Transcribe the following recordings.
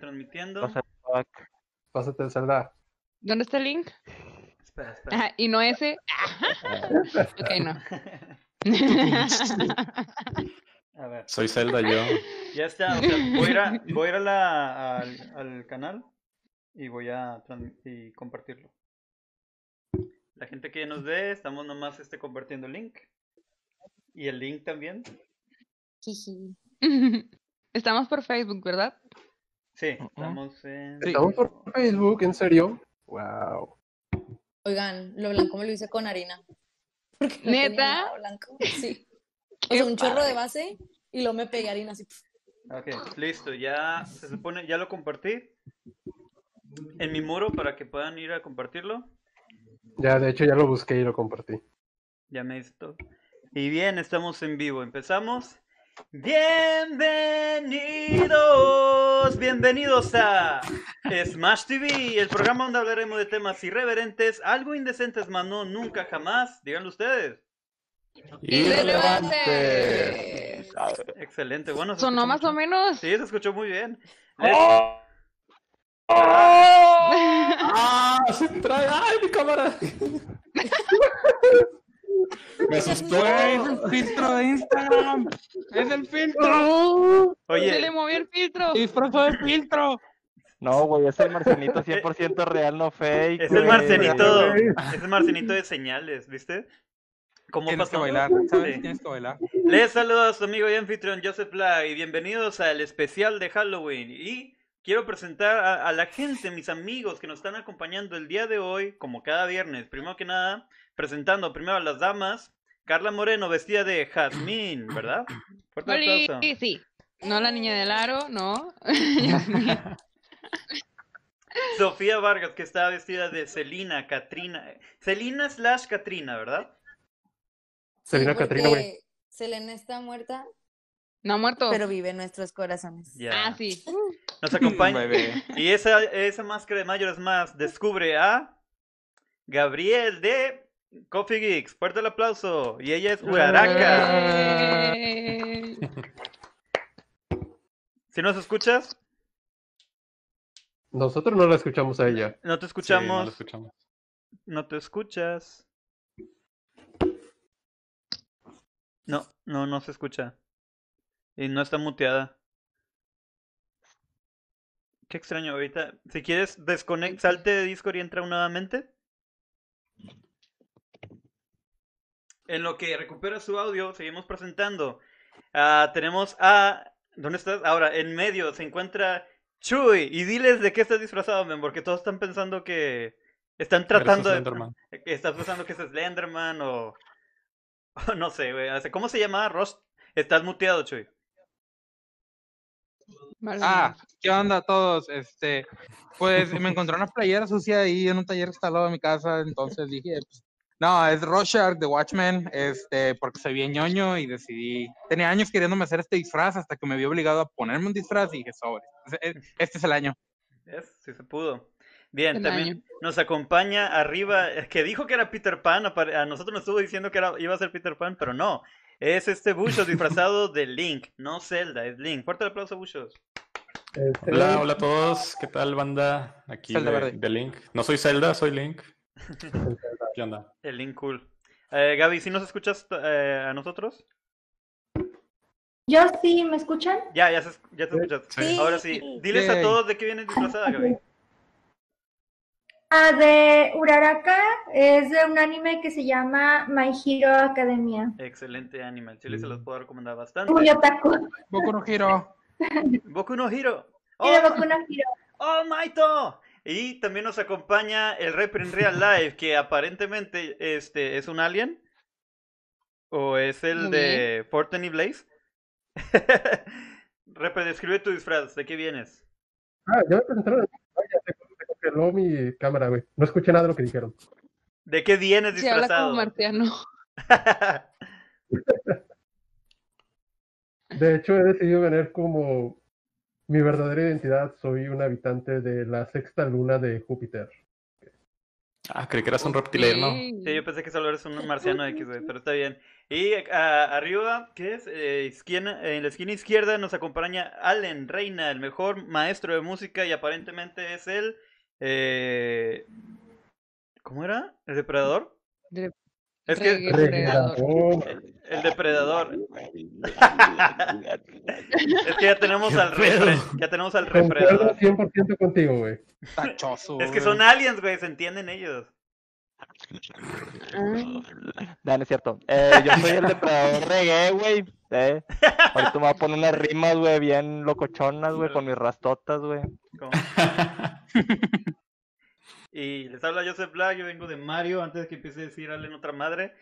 transmitiendo. Pásate el Zelda. ¿Dónde está el link? Espera, espera. Ajá, y no ese. ok, no. A ver, Soy Zelda yo. ya está. o sea, voy a ir, a, voy a, ir a la, al, al canal y voy a y compartirlo. La gente que nos ve, estamos nomás este, compartiendo el link. Y el link también. Jiji. Estamos por Facebook, ¿verdad? Sí, estamos en. Estamos por Facebook, ¿en serio? Wow. Oigan, lo blanco me lo hice con harina. Porque no tenía ¿Neta? nada blanco. Sí. O sea, un chorro de base y luego me pegué harina así. Ok, listo, ya se supone, ya lo compartí en mi muro para que puedan ir a compartirlo. Ya, de hecho, ya lo busqué y lo compartí. Ya me hizo. Y bien, estamos en vivo. Empezamos. Bienvenidos, bienvenidos a Smash TV, el programa donde hablaremos de temas irreverentes, algo indecentes, más no nunca jamás. Díganlo ustedes. Irrelevante. Excelente, bueno. se Sonó más o menos. Sí, se escuchó muy bien. ¡Oh! ¡Ah! ¡Se trae! ¡Ay, mi cámara! Me asustó. Güey, es el filtro de Instagram. Es el filtro. Se le Oye, movió el filtro. Disfrazó de filtro. No, güey, es el marcianito 100% real, no fake. es el marcenito, es el marcenito de señales, ¿viste? ¿Cómo Tienes que pasó? bailar, ¿sabes? Sí. Tienes que bailar. Les saludo a su amigo y anfitrión Joseph Bla y bienvenidos al especial de Halloween. Y quiero presentar a, a la gente, mis amigos que nos están acompañando el día de hoy, como cada viernes. Primero que nada, presentando primero a las damas. Carla Moreno, vestida de jazmín, ¿verdad? Fuerte Oli, aplauso. sí. No la niña del aro, no. Sofía Vargas, que está vestida de Celina, Katrina. Celina slash Katrina, ¿verdad? Selena Sí, Catrina, güey. Selena está muerta, No ha muerto. pero vive en nuestros corazones. Ya. Ah, sí. Nos acompaña. Y esa, esa máscara de Mayor es más, descubre a Gabriel de Coffee Geeks. Fuerte el aplauso. Y ella es Uraraka. Si nos escuchas, Nosotros no la escuchamos a ella. no te Sí, no escuchamos. lo escuchamos. no te escuchas. No, no, no se escucha. Y no está muteada. Qué extraño ahorita. Si quieres, desconect, salte de Discord y entra nuevamente. En lo que recupera su audio, seguimos presentando. Ah, tenemos a. ¿Dónde estás? Ahora, en medio se encuentra Chuy. Y diles de qué estás disfrazado, men, porque todos están pensando que. Están tratando de. Estás pensando que es Slenderman o. o no sé, güey. ¿Cómo se llama? Ross. Estás muteado, Chuy. Vale. Ah, ¿qué onda a todos? Este, pues me encontré una playera sucia ahí en un taller que está al lado de mi casa, entonces dije, pues, no, es Rorschach de Watchmen, este, porque soy bien ñoño y decidí, tenía años queriéndome hacer este disfraz hasta que me vi obligado a ponerme un disfraz y dije, sobre, este este es el año. ¿Ves? Sí se pudo. Bien, El también año. nos acompaña arriba, que dijo que era Peter Pan, a nosotros nos estuvo diciendo que era, iba a ser Peter Pan, pero no. Es este Bushos disfrazado de Link, no Zelda, es Link. Fuerte el aplauso, Bushos. Este, Hola, hola a todos. ¿Qué tal, banda? Aquí de, Link. No soy Zelda, soy Link. ¿Qué onda? El Link cool. Eh, Gaby, ¿sí nos escuchas eh, a nosotros? Yo sí, ¿me escuchan? Ya, ya, se ya te escuchas. Sí. Ahora sí, diles a todos de qué vienes disfrazada, Gaby. Ah, de Uraraka es de un anime que se llama My Hero Academia. Excelente anime, el chile se los puedo recomendar bastante. Muy otaku. Boku no Hero. Boku no Hiro. Y de ¡Oh! Boku no Hero. ¡Oh, Maito! Y también nos acompaña el Reaper en Real Life, que aparentemente este, es un alien. ¿O es el Muy de Fortnite y Blaze? Reaper, describe tu disfraz. ¿De qué vienes? Ah. Ay, ya se, se congeló mi cámara, güey. No escuché nada de lo que dijeron. ¿De qué vienes Sí, habla disfrazado? como marciano. De hecho, he decidido venir como mi verdadera identidad. Soy un habitante de la sexta luna de Júpiter. Ah, creí que eras un reptiliano. Sí. Sí, yo pensé que solo eres un marciano X, güey, pero está bien. Y ah, arriba, ¿qué es? Eh, esquina- en la esquina izquierda nos acompaña Allen Reina, el mejor maestro de música y aparentemente es el... eh, ¿Cómo era? ¿El depredador? De- Es que reggae depredador. El depredador. Es que ya tenemos ¿Qué al repre- ya tenemos al Concuerdo depredador. 100% contigo, güey. Tachoso. Es que son aliens, güey, se entienden ellos. No, no es cierto. Eh, yo soy el depredador reggae, güey. Eh. Ahorita me voy a poner unas rimas, güey, bien locochonas, güey, con mis rastotas, güey. Y les habla Joseph Black, yo vengo de Mario, antes de que empiece a decir Allen otra madre.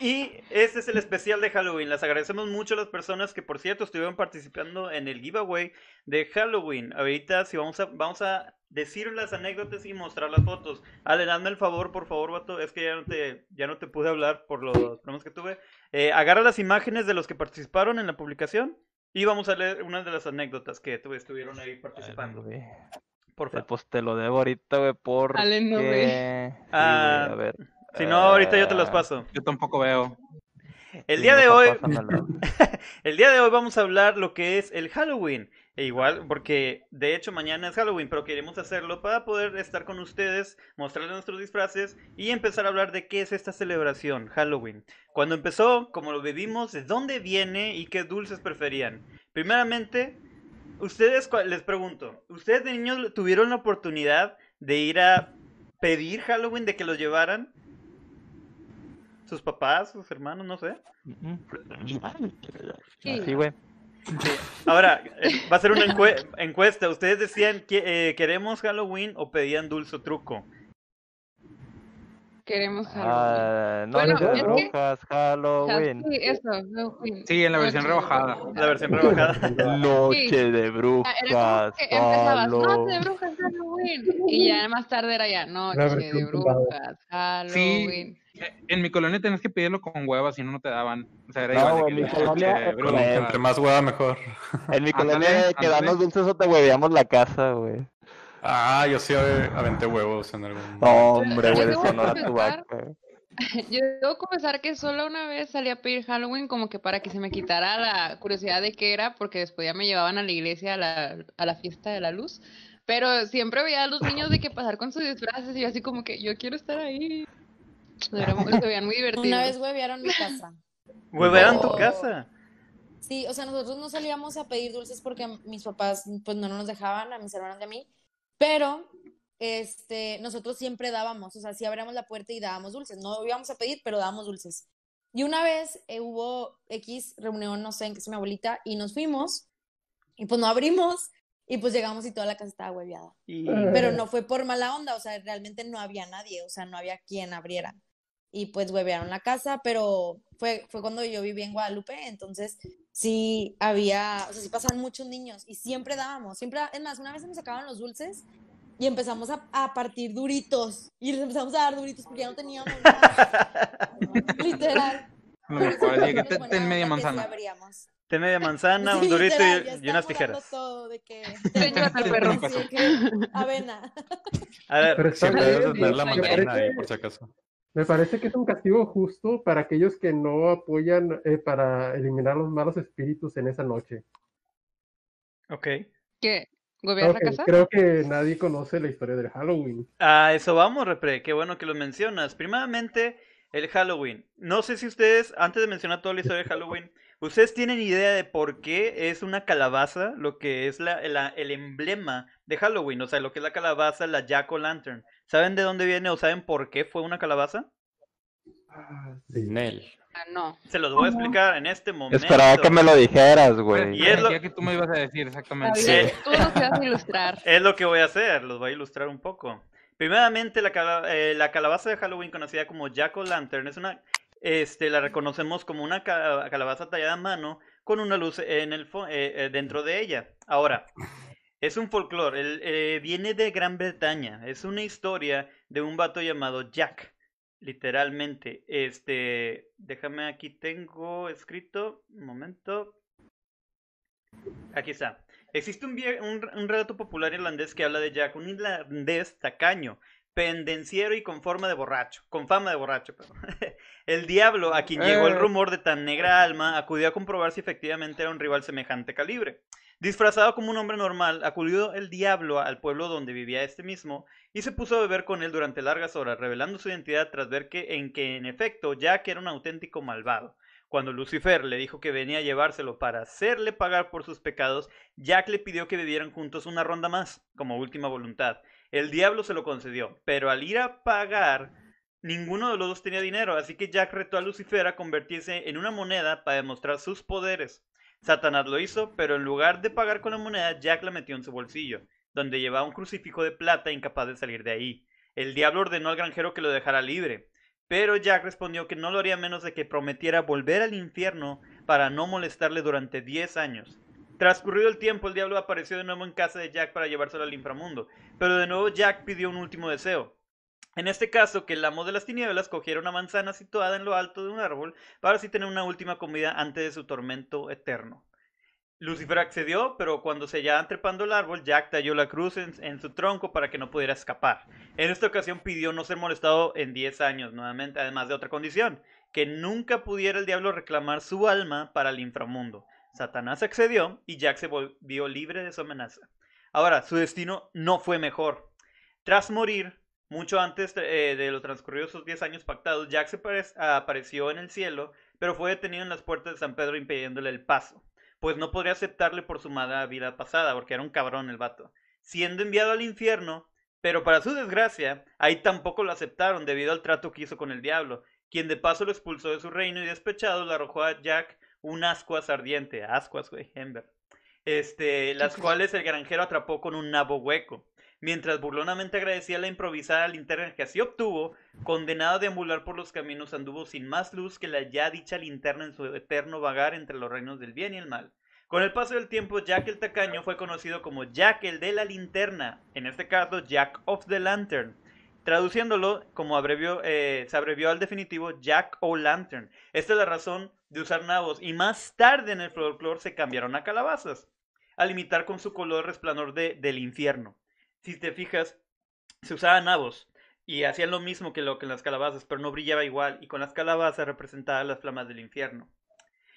Y este es el especial de Halloween. Les agradecemos mucho a las personas que, por cierto, estuvieron participando en el giveaway de Halloween. Ahorita sí vamos a, vamos a decir las anécdotas y mostrar las fotos. Allen, hazme el favor, por favor, vato. Es que ya no te, ya no te pude hablar por los problemas que tuve. Eh, agarra las imágenes de los que participaron en la publicación y vamos a leer unas de las anécdotas que tuve- estuvieron ahí participando. Por favor. Pues te lo debo ahorita, güey, porque... Ale no güey, Ah, a ver. Si no, ahorita yo te las eh, paso. Yo tampoco veo. El sí, día de hoy, el día de hoy vamos a hablar lo que es el Halloween. E igual, porque de hecho mañana es Halloween, pero queremos hacerlo para poder estar con ustedes, mostrarles nuestros disfraces y empezar a hablar de qué es esta celebración, Halloween. Cuando empezó, cómo lo vivimos, de dónde viene y qué dulces preferían. Primeramente, ustedes, les pregunto, ¿ustedes de niños tuvieron la oportunidad de ir a pedir Halloween, de que los llevaran? ¿Sus papás, sus hermanos, no sé? Sí. Sí, güey. Ahora, eh, va a ser una encue- encuesta. ¿Ustedes decían que eh, queremos Halloween o pedían dulce o truco? Queremos Halloween. Ah, Bueno, noche de es que- brujas, O sea, Halloween. sí, eso, Halloween. Sí, en la versión Noche rebajada. La versión rebajada. Noche de Ah, brujas, que empezabas, noche de Halloween. brujas, Halloween. Y ya más tarde era ya, noche de brujas, Halloween. Eh, En mi colonia tenías que pedirlo con huevas, si no, no te daban. O sea, era No, igual que mi noche colonia- de Con- brujas. entre más hueva, mejor. En mi colonia que danos dulces o te hueveamos la casa, güey. Ah, yo sí ave- aventé huevos en algún. No, hombre, Yo güey, debo Sonora confesar- Tubac, Yo debo confesar que solo una vez salí a pedir Halloween como que para que se me quitara la curiosidad de qué era, porque después ya me llevaban a la iglesia a la, a la fiesta de la luz. Pero siempre veía a los niños de que pasar con sus disfraces y yo así como que yo quiero estar ahí. Era muy- se veían muy divertidos. Una vez huevearon mi casa. Huevearon tu No. casa. Sí, o sea, nosotros no salíamos a pedir dulces porque mis papás pues no nos dejaban, a mis hermanos y a mí, pero este, nosotros siempre dábamos, o sea, sí abríamos la puerta y dábamos dulces, no íbamos a pedir, pero dábamos dulces. Y una vez eh, hubo X reunión, no sé, en casa de mi abuelita, y nos fuimos, y pues no abrimos, y pues llegamos y toda la casa estaba hueveada. Y... Pero no fue por mala onda, o sea, realmente no había nadie, o sea, no había quien abriera. Y pues huevearon la casa, pero fue, fue cuando yo viví en Guadalupe, entonces sí había, o sea, sí pasaban muchos niños y siempre dábamos, siempre, es más, una vez se nos sacaban los dulces y empezamos a, a partir duritos y les empezamos a dar duritos porque ya no teníamos nada. Literal. Que te- buena ten media manzana. abríamos. Té media manzana, un Sí, dorito y- literal, y, unas tijeras. todo de que de avena. A ver, Siempre debes de tener la parece- ahí, por si acaso. Me parece que es un castigo justo para aquellos que no apoyan eh, para eliminar los malos espíritus en esa noche. ok. ¿Qué? ¿Gobear Ok, la casa? creo que nadie conoce la historia del Halloween. A eso vamos, Repre. Qué bueno que lo mencionas. Primeramente, el Halloween. No sé si ustedes, antes de mencionar toda la historia de Halloween, ¿ustedes tienen idea de por qué es una calabaza lo que es la, la- el emblema de Halloween? O sea, lo que es la calabaza, la Jack o Lantern. ¿Saben de dónde viene o saben por qué fue una calabaza? Ah, sí. Nel. Ah, no. Se los voy a explicar en este momento. Esperaba que me lo dijeras, güey. Y es lo- que tú me ibas a decir exactamente. Sí. Tú vas a ilustrar. Es lo que voy a hacer, los voy a ilustrar un poco. Primeramente, la, cala- eh, la calabaza de Halloween, conocida como Jack o Lantern, es una, este, la reconocemos como una ca- calabaza tallada a mano con una luz en el fo- eh, eh, dentro de ella. Ahora, es un folclore, el- eh, viene de Gran Bretaña, es una historia de un vato llamado Jack, literalmente. Este, déjame aquí tengo escrito, un momento. Aquí está. Existe un, un, un relato popular irlandés que habla de Jack, un irlandés tacaño, pendenciero y con forma de borracho, con fama de borracho. perdón. El diablo, a quien llegó el Eh. rumor de tan negra alma, acudió a comprobar si efectivamente era un rival semejante calibre. Disfrazado como un hombre normal, acudió el diablo al pueblo donde vivía este mismo y se puso a beber con él durante largas horas, revelando su identidad tras ver que en que en efecto Jack era un auténtico malvado. Cuando Lucifer le dijo que venía a llevárselo para hacerle pagar por sus pecados, Jack le pidió que bebieran juntos una ronda más, como última voluntad. El diablo se lo concedió, pero al ir a pagar, ninguno de los dos tenía dinero, así que Jack retó a Lucifer a convertirse en una moneda para demostrar sus poderes. Satanás lo hizo, pero en lugar de pagar con la moneda, Jack la metió en su bolsillo, donde llevaba un crucifijo de plata incapaz de salir de ahí. El diablo ordenó al granjero que lo dejara libre, pero Jack respondió que no lo haría menos de que prometiera volver al infierno para no molestarle durante 10 años. Transcurrido el tiempo, el diablo apareció de nuevo en casa de Jack para llevárselo al inframundo, pero de nuevo Jack pidió un último deseo. En este caso, que el amo de las tinieblas cogiera una manzana situada en lo alto de un árbol para así tener una última comida antes de su tormento eterno. Lucifer accedió, pero cuando se hallaban trepando el árbol, Jack talló la cruz en, en su tronco para que no pudiera escapar. En esta ocasión pidió no ser molestado en 10 años nuevamente, además de otra condición, que nunca pudiera el diablo reclamar su alma para el inframundo. Satanás accedió y Jack se volvió libre de su amenaza. Ahora, su destino no fue mejor. Tras morir, mucho antes eh, de los transcurridos sus 10 años pactados, Jack se apare- apareció en el cielo, pero fue detenido en las puertas de San Pedro impidiéndole el paso, pues no podría aceptarle por su mala vida pasada, porque era un cabrón el vato. Siendo enviado al infierno, pero para su desgracia, ahí tampoco lo aceptaron debido al trato que hizo con el diablo, quien de paso lo expulsó de su reino y despechado le arrojó a Jack un ascuas ardiente, ascuas, güey, Ember, este, las cuales el granjero atrapó con un nabo hueco. Mientras burlonamente agradecía la improvisada linterna que así obtuvo, condenado a deambular por los caminos anduvo sin más luz que la ya dicha linterna en su eterno vagar entre los reinos del bien y el mal. Con el paso del tiempo, Jack el Tacaño fue conocido como Jack el de la linterna, en este caso Jack of the Lantern. Traduciéndolo, como eh, se abrevió al definitivo Jack o Lantern. Esta es la razón de usar nabos, y más tarde en el folclore se cambiaron a calabazas, al imitar con su color resplandor de, del infierno. Si te fijas, se usaban nabos y hacían lo mismo que lo que en las calabazas, pero no brillaba igual, y con las calabazas representaban las flamas del infierno.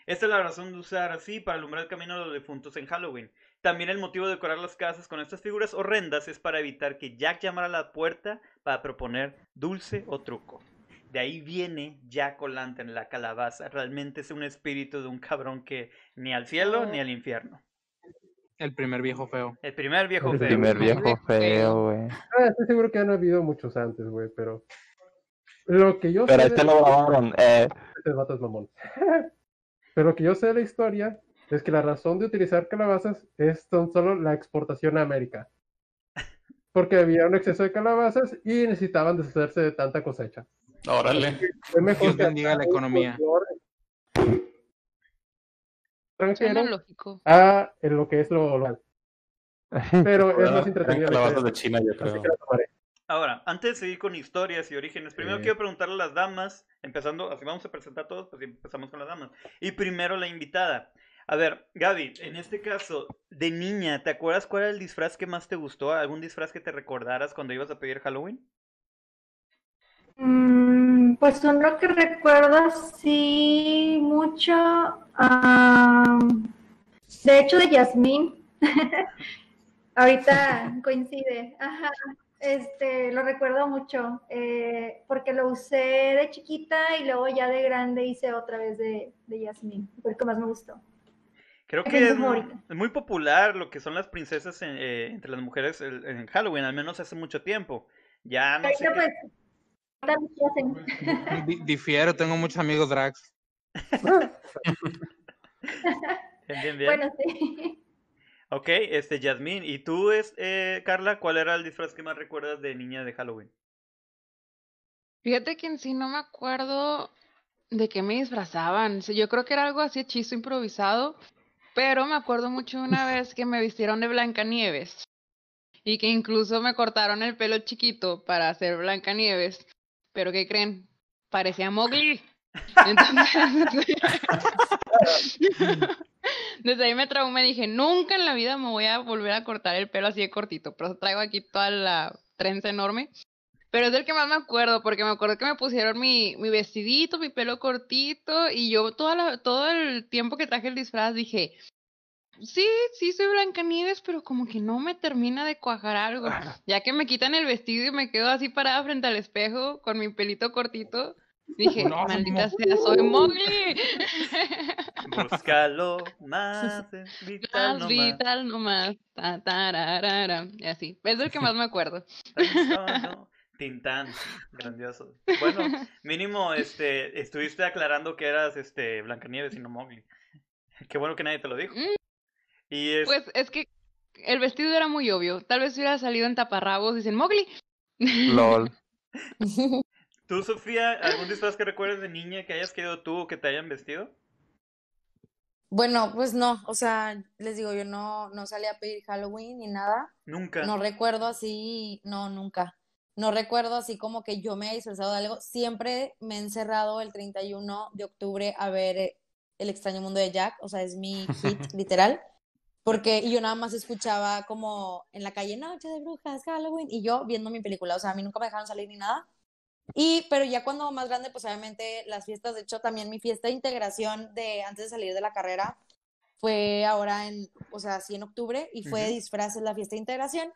Esta es la razón de usar así para alumbrar el camino de los difuntos en Halloween. También el motivo de decorar las casas con estas figuras horrendas es para evitar que Jack llamara a la puerta para proponer dulce o truco. De ahí viene Jack O'Lantern, la calabaza. Realmente es un espíritu de un cabrón que ni al cielo ni al infierno. El primer viejo feo. El primer viejo El feo. Primer viejo feo, güey. Ah, estoy seguro que han habido muchos antes, güey, pero. Lo que yo Pero sé. este de- lo grabaron. Eh, Este vato es mamón. pero lo que yo sé de la historia es que la razón de utilizar calabazas es tan solo la exportación a América. Porque había un exceso de calabazas y necesitaban deshacerse de tanta cosecha. Órale. Fue mejor Dios que bendiga la economía. Lógico. a en lo que es lo local. Pero es más entretenido. la calabazas de China, yo así creo. que la tomaré. Ahora, antes de seguir con historias y orígenes, primero Sí. quiero preguntarle a las damas, empezando, así vamos a presentar todos, pues empezamos con las damas. Y primero la invitada. A ver, Gaby, en este caso, de niña, ¿te acuerdas cuál era el disfraz que más te gustó? ¿Algún disfraz que te recordaras cuando ibas a pedir Halloween? Mm, pues uno que recuerdo sí mucho, am, de hecho de Yasmín, ahorita coincide, ajá, este, lo recuerdo mucho, eh, porque lo usé de chiquita y luego ya de grande hice otra vez de, de Yasmín, fue el que más me gustó. Creo que es, muy popular lo que son las princesas en- eh, entre las mujeres en Halloween, al menos hace mucho tiempo. Ya no sé qué- difiero, tengo muchos amigos drags. Bien, bien. Bueno, sí. Ok, este, Yasmín, ¿y tú, es, eh, Carla, cuál era el disfraz que más recuerdas de niña de Halloween? Fíjate que en sí no me acuerdo de qué me disfrazaban. Yo creo que era algo así hechizo improvisado, pero me acuerdo mucho una vez que me vistieron de Blancanieves y que incluso me cortaron el pelo chiquito para hacer Blancanieves. Pero ¿qué creen? Parecía Mowgli. Entonces, desde ahí me traumé, dije, nunca en la vida me voy a volver a cortar el pelo así de cortito, pero traigo aquí toda la trenza enorme. Pero es del que más me acuerdo, porque me acuerdo que me pusieron mi, mi vestidito, mi pelo cortito, y yo toda la, todo el tiempo que traje el disfraz dije, sí, sí soy Blancanieves, pero como que no me termina de cuajar algo. Ya que me quitan el vestido y me quedo así parada frente al espejo con mi pelito cortito, dije, No, maldita sea, soy Mowgli. Búscalo más vital Más vital nomás. Ta, tararara, Y así. Es del que más me acuerdo. Tintán, grandioso. Bueno, mínimo este estuviste aclarando que eras este Blancanieves y no Mowgli. Qué bueno que nadie te lo dijo. Mm. Y es Pues es que el vestido era muy obvio. Tal vez hubiera salido en taparrabos. Dicen, Mowgli. LOL. tú, Sofía, algún disfraz que recuerdes de niña que hayas querido tú o que te hayan vestido? Bueno, pues no, o sea, les digo, yo no, no salí a pedir Halloween ni nada. Nunca. No recuerdo así, no, nunca. No recuerdo así como que yo me haya disfrazado de algo. Siempre me he encerrado el 31 de octubre a ver eh, El extraño mundo de Jack, o sea, es mi hit literal. Porque y yo nada más escuchaba como en la calle Noche de Brujas, Halloween, y yo viendo mi película, o sea, a mí nunca me dejaron salir ni nada. Y, pero ya cuando más grande, pues obviamente las fiestas, de hecho también mi fiesta de integración de antes de salir de la carrera fue ahora en, o sea, sí en octubre, y fue de Ujú. disfraces la fiesta de integración.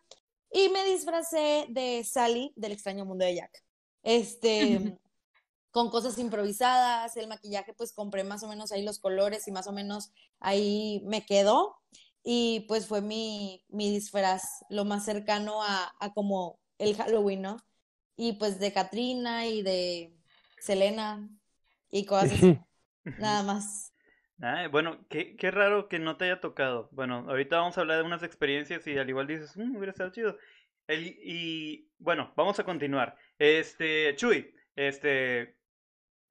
Y me disfracé de Sally del extraño mundo de Jack. Este, con cosas improvisadas, el maquillaje, pues compré más o menos ahí los colores y más o menos ahí me quedó. Y pues fue mi, mi disfraz, lo más cercano a, a como el Halloween, ¿no? Y pues de Katrina y de Selena y cosas así, nada más. Ah, bueno, qué, qué raro que no te haya tocado. Bueno, ahorita vamos a hablar de unas experiencias y al igual dices, "Mm, hubiera estado chido. El- y bueno, vamos a continuar. Este, Chuy, este,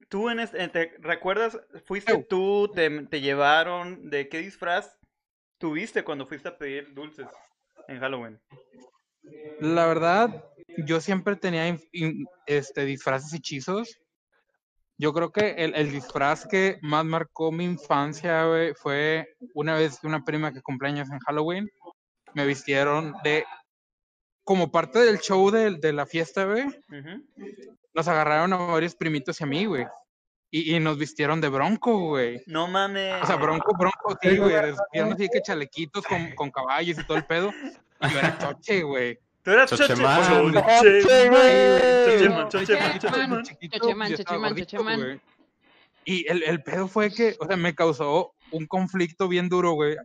tú en este, ¿te recuerdas? ¿Fuiste tú? Te, te llevaron? ¿De qué disfraz tuviste cuando fuiste a pedir dulces en Halloween? La verdad, yo siempre tenía inf- in- este, disfraces hechizos. Yo creo que el, el disfraz que más marcó mi infancia, fue una vez una prima que cumpleaños en Halloween, me vistieron de, como parte del show de, de la fiesta, güey, nos agarraron a varios primitos y a mí, güey. Y, y nos vistieron de bronco, güey. No mames. O sea, bronco, bronco, sí, güey. Les vistieron así que chalequitos con, con caballos y todo el pedo. Y yo era choche, güey. Tú eras Choche. Chocheman. Choche, güey. Chocheman, Chocheman, Chiquito, Chocheman. chiquito, Chocheman, yo estaba chocheman, gordito, chocheman. güey. Y el, el pedo fue que, o sea, me causó un conflicto bien duro, güey.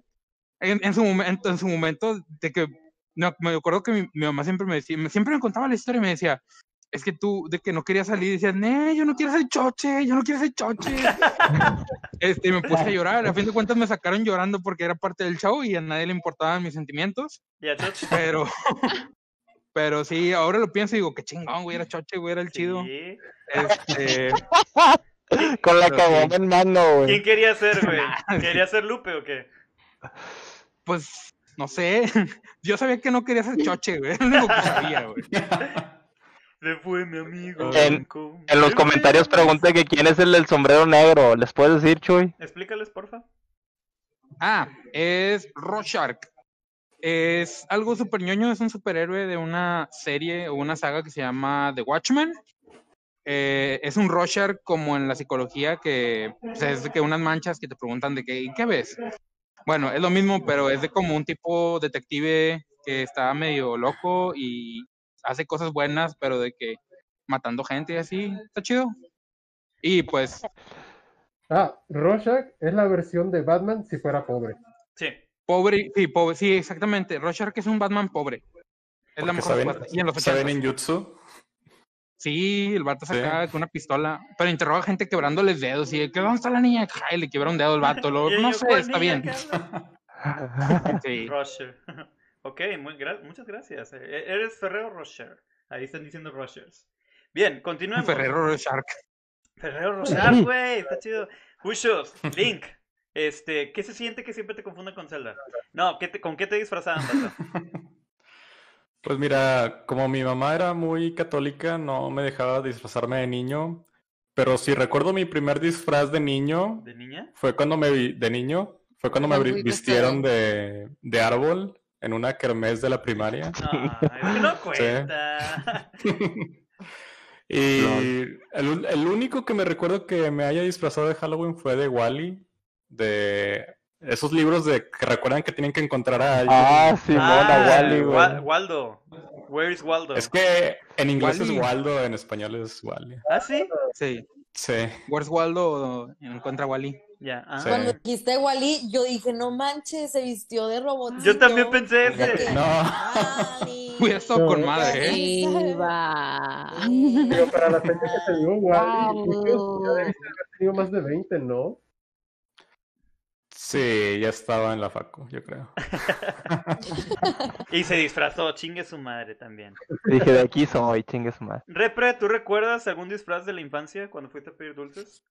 En, en su momento, en su momento, de que no, me acuerdo que mi, mi mamá siempre me decía, me- siempre me contaba la historia y me decía, es que tú, de que no querías salir, decías, nee, yo no quiero ser choche, yo no quiero ser choche. este, y me puse a llorar, a fin de cuentas me sacaron llorando porque era parte del show y a nadie le importaban mis sentimientos, Ya, Choche. pero, pero sí, ahora lo pienso y digo, qué chingón, güey, era choche, güey, era el chido. Sí. Este, Con la cagoma en mano, ¿Quién güey. quería ser, güey? ¿Quería ser Lupe o qué? pues, no sé, yo sabía que no quería ser choche, güey, es lo único que sabía, güey. Se fue mi amigo. En- los comentarios fue. pregunté que quién es el del sombrero negro. ¿Les puedes decir, Chuy? Explícales, porfa. Ah, es Rorschach. Es algo super ñoño, es un superhéroe de una serie o una saga que se llama The Watchmen. Eh, es un Rorschach como en la psicología que pues, es de que unas manchas que te preguntan de qué, ¿qué ves? Bueno, es lo mismo, pero es de como un tipo detective que está medio loco y hace cosas buenas, pero de que matando gente y así, está chido. Y pues Ah, Rorschach es la versión de Batman si fuera pobre. Sí. Pobre, sí, pobre, sí, exactamente. Rorschach es un Batman pobre. Es la Porque mejor saben. Y en los saben 80s. ninjutsu. Sí, el vato Sí. saca con una pistola, pero interroga a gente quebrándoles dedos y de que dónde está la niña, Ja, y le quiebra un dedo al vato, luego, no sé, ¿cuál está bien. Sí. Ok, muy gra- muchas gracias. Eh, Eres Ferrero Rocher. Ahí están diciendo Rochers. Bien, continuemos. Ferrero Rorschach. Ferrero Rocher, güey, está chido. Hushos, Link. Este, ¿qué se siente que siempre te confunden con Zelda? No, ¿qué te- ¿con qué te disfrazaban? Pues mira, como mi mamá era muy católica, no me dejaba disfrazarme de niño. Pero si recuerdo mi primer disfraz de niño, ¿De niña? fue cuando me vi, de niño, fue cuando me vistieron de, de árbol en una kermés de la primaria. No, cuenta. Y el, el único que me recuerdo que me haya disfrazado de Halloween fue de Wally, de esos libros de que recuerdan que tienen que encontrar a alguien. Ah, a Ah, Wally, güey. Wa- Waldo. Where is Waldo? Es que en inglés Wally. es Waldo, en español es Wally. ¿Ah, sí? Sí. Sí. Where's Waldo encuentra Wally. Ya. ah. Sí. Cuando dijiste Wally, yo dije, no manches, se vistió de robot. Yo también pensé ese. No. Wally. Hubiera estado con madre, ¿eh? Digo, para la fecha que te digo, Wally, Wow. ya debiste haber tenido más de 20, ¿no? Sí, ya estaba en la facu, yo creo. Y se disfrazó, chingue su madre también. Dije, de aquí soy, chingue su madre. Repre, ¿tú recuerdas algún disfraz de la infancia cuando fuiste a pedir dulces?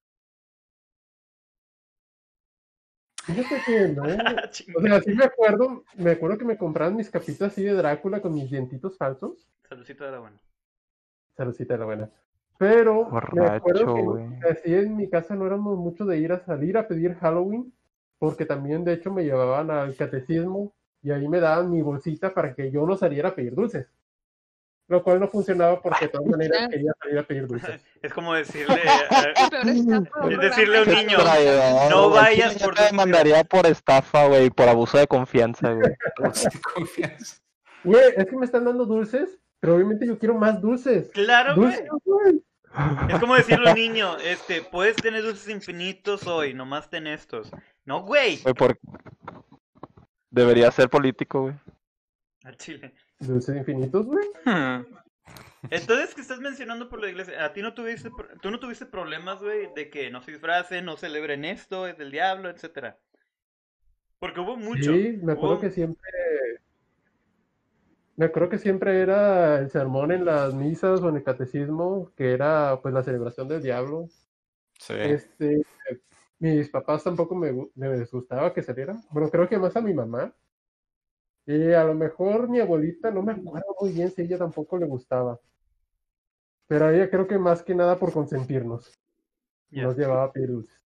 Fíjate que no. O sea, sí me acuerdo, me acuerdo que me compraban mis capitas así de Drácula con mis dientitos falsos. Saludcito de la buena. Saludcita de la buena. Pero me acuerdo Borracho, que así en mi casa no éramos mucho de ir a salir a pedir Halloween, porque también de hecho me llevaban al catecismo y ahí me daban mi bolsita para que yo no saliera a pedir dulces. Lo cual no funcionaba porque de todas maneras quería salir a pedir dulces. Es como decirle, eh, por Es decirle a un niño, Traidor, no vayas Chile, yo por te demandaría por estafa, güey, por abuso de confianza, güey. Sin confianza. Güey, es que me están dando dulces, pero obviamente yo quiero más dulces. claro, güey. Dulces, güey. Es como decirle a un niño, este, puedes tener dulces infinitos hoy, nomás ten estos. No, güey. Güey, por... Debería ser político, güey. Al chile. Dulces infinitos, güey. Entonces, que estás mencionando por la iglesia, a ti no tuviste, tú no tuviste problemas, güey, de que no se disfracen, no celebren esto, es del diablo, etcétera. Porque hubo mucho. Sí, me acuerdo hubo- que siempre. Me acuerdo que siempre era el sermón en las misas o en el catecismo, que era pues la celebración del diablo. Sí. Este, mis papás tampoco me, me gustaba que saliera. Bueno, creo que más a mi mamá. Y a lo mejor mi abuelita, no me acuerdo muy bien si ella tampoco le gustaba. Pero a ella creo que más que nada por consentirnos. Nos llevaba a pedir dulces.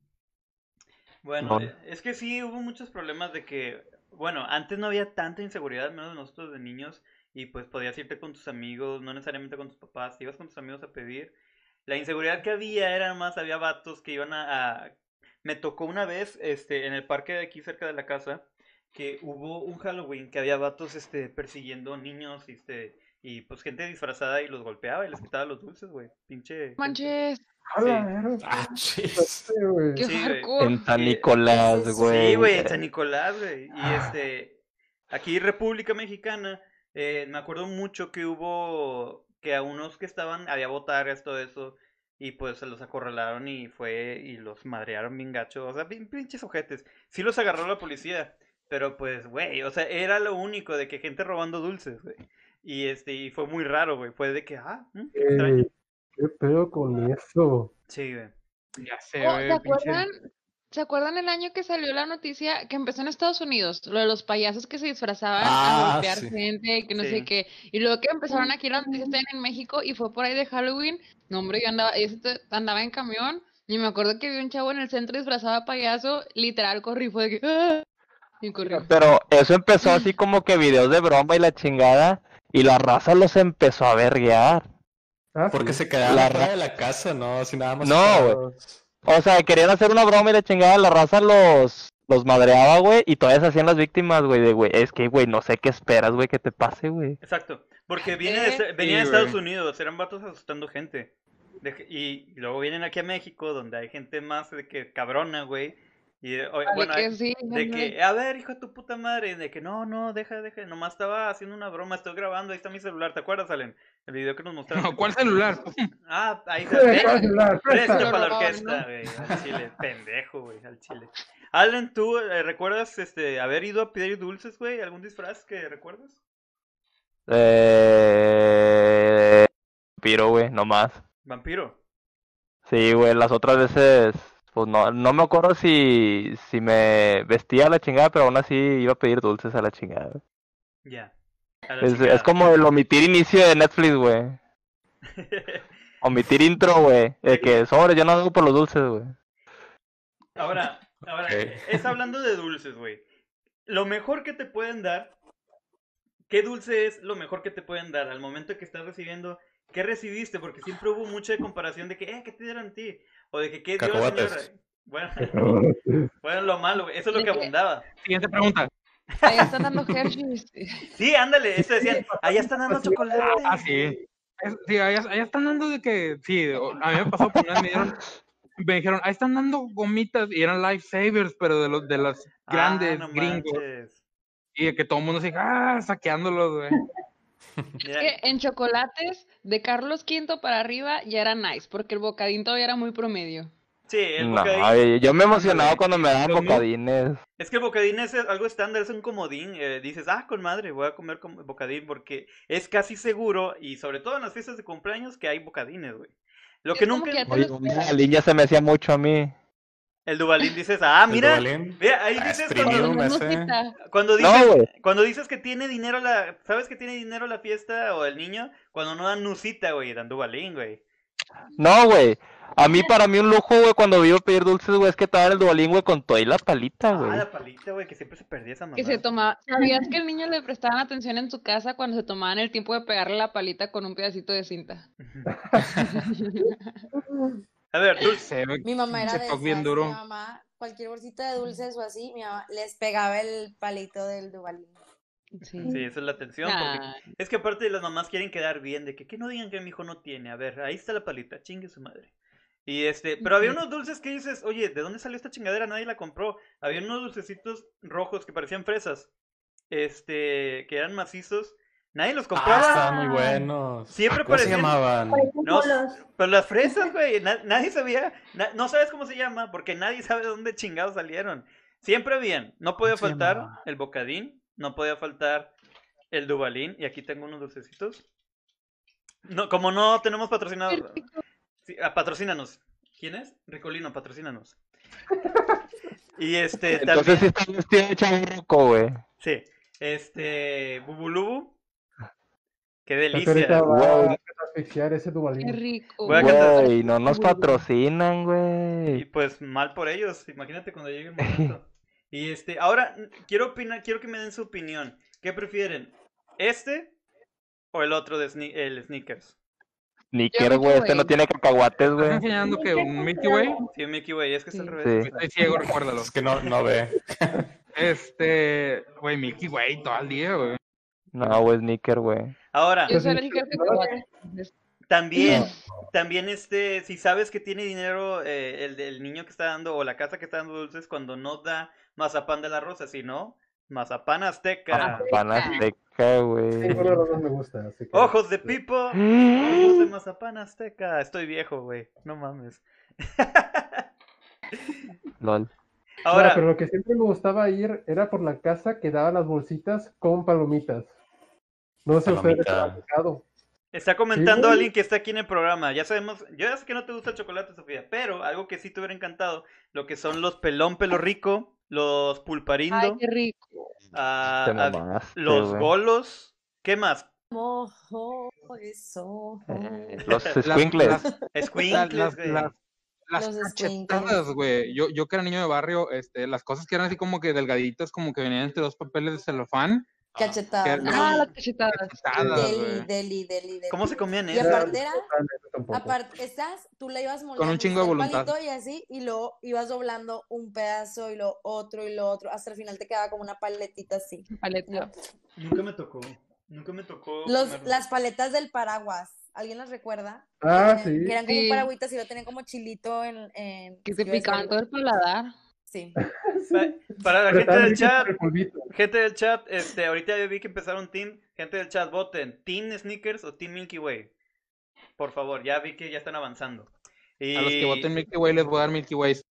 Bueno, eh, es que sí hubo muchos problemas de que, bueno, antes no había tanta inseguridad, menos nosotros de niños, y pues podías irte con tus amigos, no necesariamente con tus papás, te ibas con tus amigos a pedir. La inseguridad que había era más, había vatos que iban a, a- Me tocó una vez, este, en el parque de aquí cerca de la casa, que hubo un Halloween que había vatos, este, persiguiendo niños, este, y pues gente disfrazada y los golpeaba y les quitaba los dulces, güey. Pinche... Manches. Ah, chis. Sí, güey. qué Sí. En San y- Nicolás, güey. Sí, güey, en San Nicolás, güey. Y este, aquí República Mexicana, eh, me acuerdo mucho que hubo, que a unos que estaban, había botargas, todo eso, y pues se los acorralaron y fue, y los madrearon bien gacho, o sea, bien pinches ojetes. Sí los agarró la policía, pero pues, güey, o sea, era lo único de que gente robando dulces, güey. Y este, y fue muy raro, güey, fue de que, ah, mm, qué extraño. Eh, ¿Qué pedo con eso? Sí, güey. Ya sé, Oh, güey, ¿Se pinche- acuerdan? ¿Se acuerdan el año que salió la noticia que empezó en Estados Unidos? Lo de los payasos que se disfrazaban Ah, a golpear sí. gente, que no Sí. sé qué. Y luego que empezaron aquí las noticias también en México y fue por ahí de Halloween. No, hombre, yo andaba, yo andaba en camión y me acuerdo que vi un chavo en el centro disfrazado de payaso, literal corrí, fue de que... ¡ah! Y. Pero eso empezó así como que videos de broma y la chingada. Y la raza los empezó a verguear. Ah, Porque sí. se quedaban La fuera ra- de la casa, ¿no? Así nada más. No, güey. O sea, querían hacer una broma y la chingada, la raza los, los madreaba, güey. Y todavía se hacían las víctimas, güey. De, güey, es que, güey, no sé qué esperas, güey, que te pase, güey. Exacto, porque viene de, Eh, venía de Estados. Unidos, eran vatos asustando gente. De que- y luego vienen aquí a México, donde hay gente más de que cabrona, güey. Y eh, De bueno, que sí, de que, a ver, hijo de tu puta madre, de que no, no, deja, deja, nomás estaba haciendo una broma, estoy grabando, ahí está mi celular, ¿te acuerdas, Allen? El video que nos mostraron. No, ¿Cuál celular? Ah, ahí ¿Cuál está. celular? Precio Presta. para la orquesta, güey, al chile, pendejo, güey, al chile. Allen, ¿tú eh, recuerdas este haber ido a pedir dulces, güey? ¿Algún disfraz que recuerdas? Eh... Piro, güey, nomás. Vampiro. Sí, güey, las otras veces, pues no, no me acuerdo si, si me vestía a la chingada, pero aún así iba a pedir dulces a la chingada. Ya. Es, chingada. es como el omitir inicio de Netflix, güey. Omitir intro, güey. De que sobre, yo no hago por los dulces, güey. Ahora, ahora, es hablando de dulces, güey. Lo mejor que te pueden dar, ¿qué dulce es lo mejor que te pueden dar al momento que estás recibiendo? ¿Qué recibiste? Porque siempre hubo mucha comparación de que, eh, ¿qué te dieron a ti? O de que, ¿qué dio la señora? Bueno, bueno, lo malo, eso es lo que abundaba. Siguiente pregunta. Ahí están dando Hershey's. Sí, ándale, eso decían, allá están dando chocolate. Ah, sí. Sí, allá, allá están dando de que, sí, a mí me pasó por una vez, me dieron, me dijeron, ahí están dando gomitas y eran lifesavers, pero de los de las Ah, grandes no gringos. manches. Y de que todo el mundo se ah, saqueándolos, güey. Es que en chocolates, de Carlos V para arriba ya era nice, porque el bocadín todavía era muy promedio. Sí, el No, bocadín. ay, yo me emocionaba cuando me daban bocadines. Es que el bocadín es algo estándar, es un comodín. eh, dices, ah, con madre, voy a comer com- bocadín porque es casi seguro, y sobre todo en las fiestas de cumpleaños, que hay bocadines, güey. Lo Es que nunca. que Oye, la línea se me hacía mucho a mí. El Dubalín dices, ah, El mira. Mira, ahí Ah, dices es cuando, cuando No, dices, cuando dices que tiene dinero la. ¿Sabes que tiene dinero la fiesta o el niño? Cuando no dan nusita, güey, dan Dubalín, güey. No, güey. A mí, para mí, un lujo, güey, cuando a pedir dulces, güey, es que te daban el dubalín, güey, con toda y la palita, Ah, güey. la palita, güey, que siempre se perdía esa mamá. Que se tomaba. ¿Sabías que el niño le prestaban atención en su casa cuando se tomaban el tiempo de pegarle la palita con un pedacito de cinta? A ver, dulce. Mi mamá era de toca esas. bien duro. Mi mamá, cualquier bolsita de dulces o así, mi mamá les pegaba el palito del Duvalín. Sí. Sí, esa es la atención. porque Nah, Es que aparte las mamás quieren quedar bien, de que, que no digan que mi hijo no tiene. A ver, ahí está la palita, chingue su madre. Y este, pero había unos dulces que dices, oye, ¿de dónde salió esta chingadera? Nadie la compró. Había unos dulcecitos rojos que parecían fresas. Este, que eran macizos. Nadie los Ah, compraba. estaban muy buenos. Siempre ¿Cómo se llamaban? No, pero las fresas, güey, na- nadie sabía, na- no sabes cómo se llama, porque nadie sabe de dónde chingados salieron. Siempre bien, no podía ¿Cómo se faltar llamaba? el bocadín, no podía faltar el dubalín, y aquí tengo unos dulcecitos. No, como no tenemos patrocinador, sí, ah, patrocínanos. ¿Quién es? Ricolino, patrocínanos. Y este, Entonces sí también, está vestido de chaburruco, güey. sí, este, Bubulubu. Qué delicia. Wow. a asfixiar ese qué rico. Voy a cantar- Güey, no nos patrocinan, Y güey. pues mal por ellos, imagínate cuando llegue el momento. Y este, ahora quiero opinar, quiero que me den su opinión. ¿Qué prefieren? ¿Este o el otro de sne- el Snickers? Snicker, Yo, güey, este no tiene cacahuates, ¿Estás güey. enseñando que un Milky Way? Sí, Mickey Way, es que es al revés. Sí. Estoy ciego, recuérdalo. Es que no, no ve. Este, güey, Milky Way todo el día, güey. No, güey, Snicker, güey. Ahora, Yo soy también, también este, si sabes que tiene dinero eh, el, el niño que está dando o la casa que está dando dulces cuando no da mazapán de la rosa, sino mazapán azteca. Pan azteca, güey. Dos me gusta, así que... Ojos de pipo, ojos de mazapán azteca. Estoy viejo, güey, no mames. LOL. No, Ahora, pero lo que siempre me gustaba ir era por la casa que daba las bolsitas con palomitas. No sé tocado. Está comentando alguien que está aquí en el programa. Ya sabemos, yo ya sé que no te gusta el chocolate, Sofía, pero algo que sí te hubiera encantado, lo que son los pelón pelo rico, los Ay, pulparindo, qué rico. ah, ah, mamaste, los güey. golos, ¿qué más? Mojo, eso. Eh, Los squinkles. las- la- Squinkles, las, güey. las, las Los cachetadas, güey. Yo, yo que era niño de barrio, este, las cosas que eran así como que delgaditas, como que venían entre dos papeles de celofán. Cachetada. Qué Ah, las cachetadas. Cachetadas, Deli, deli, deli, deli. ¿Cómo se comían Y eso? aparte era, aparte, estás, tú la ibas moldeando un chingo de voluntad. palito y así, y luego ibas doblando un pedazo y lo otro y lo otro, hasta el final te quedaba como una paletita así. Paleta. Nunca me tocó. Nunca me tocó. Los, comerlo. las paletas del paraguas, ¿alguien las recuerda? Ah, sí. Que eran como Sí. paragüitas y lo tenían como chilito en... en Que se picaban todo el paladar. Sí. Pa- Para la Pero gente del chat, gente del chat, este, ahorita ya vi que empezaron team. Gente del chat, voten. ¿Team Snickers o Team Milky Way? Por favor, ya vi que ya están avanzando. Y... A los que voten Milky Way les voy a dar Milky Ways.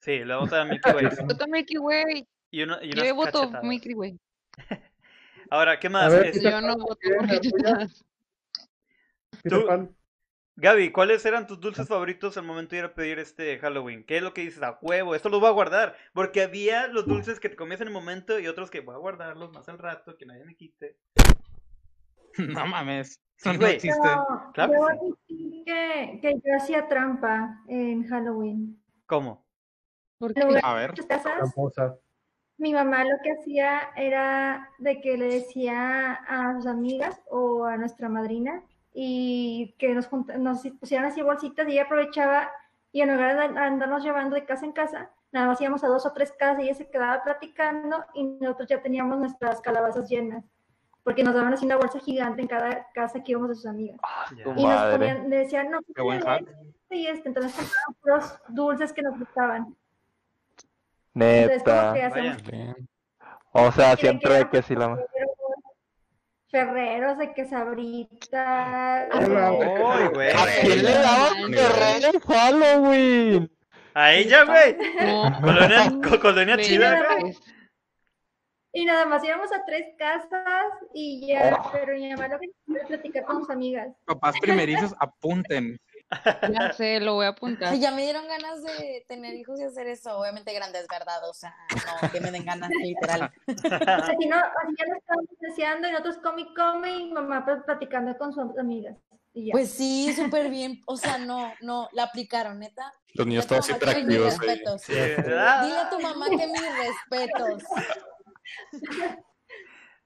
Sí, le vamos a dar Milky Way. Voto Milky Way. Y, uno, y Yo voto cachetadas. Milky Way. Ahora, ¿qué más? ver, Este, Yo no voto Tú-. Gaby, ¿cuáles eran tus dulces favoritos al momento de ir a pedir este Halloween? ¿Qué es lo que dices a huevo? Esto lo voy a guardar. Porque había los dulces que te comías en el momento y otros que voy a guardarlos más al rato, que nadie me quite. No mames. Sí, no existe. Pero Claro que debo sí. que, que yo hacía trampa en Halloween. ¿Cómo? ¿Por En qué? lugar A ver. casas, mi mamá lo que hacía era de que le decía a sus amigas o a nuestra madrina y que nos, junta- nos pusieran así bolsitas y ella aprovechaba y en lugar de andarnos llevando de casa en casa, nada más íbamos a dos o tres casas y ella se quedaba platicando y nosotros ya teníamos nuestras calabazas llenas porque nos daban así una bolsa gigante en cada casa que íbamos a sus amigas. Tu Y nos madre. ponían, le decían, no, Qué buen y este, entonces compraban puros dulces que nos gustaban. Entonces, Neta. que Vaya. hacemos Bien. O sea, siempre que de que si la... ferreros, de que Ay, güey. ¿A quién le daban guerrero en Halloween? A ella, güey. No. Colonia, co- colonia chida, güey. Y nada más íbamos a tres casas y ya, Oh. pero mi mamá lo que quería platicar con sus amigas. Papás primerizos, apunten. Ya sé, lo voy a apuntar. Ya me dieron ganas de tener hijos y hacer eso. Obviamente grandes, ¿verdad? O sea, no, que me den ganas, literal. Así, no, así ya nos estábamos deseando y nosotros come y come y mamá pues, platicando con sus amigas. Y ya. Pues sí, súper bien. O sea, no, no, la aplicaron, neta. Los niños Dile a todos tu mamá que mis hiperactivos. ahí. respetos. Sí, ¿verdad? Dile a tu mamá que mis respetos.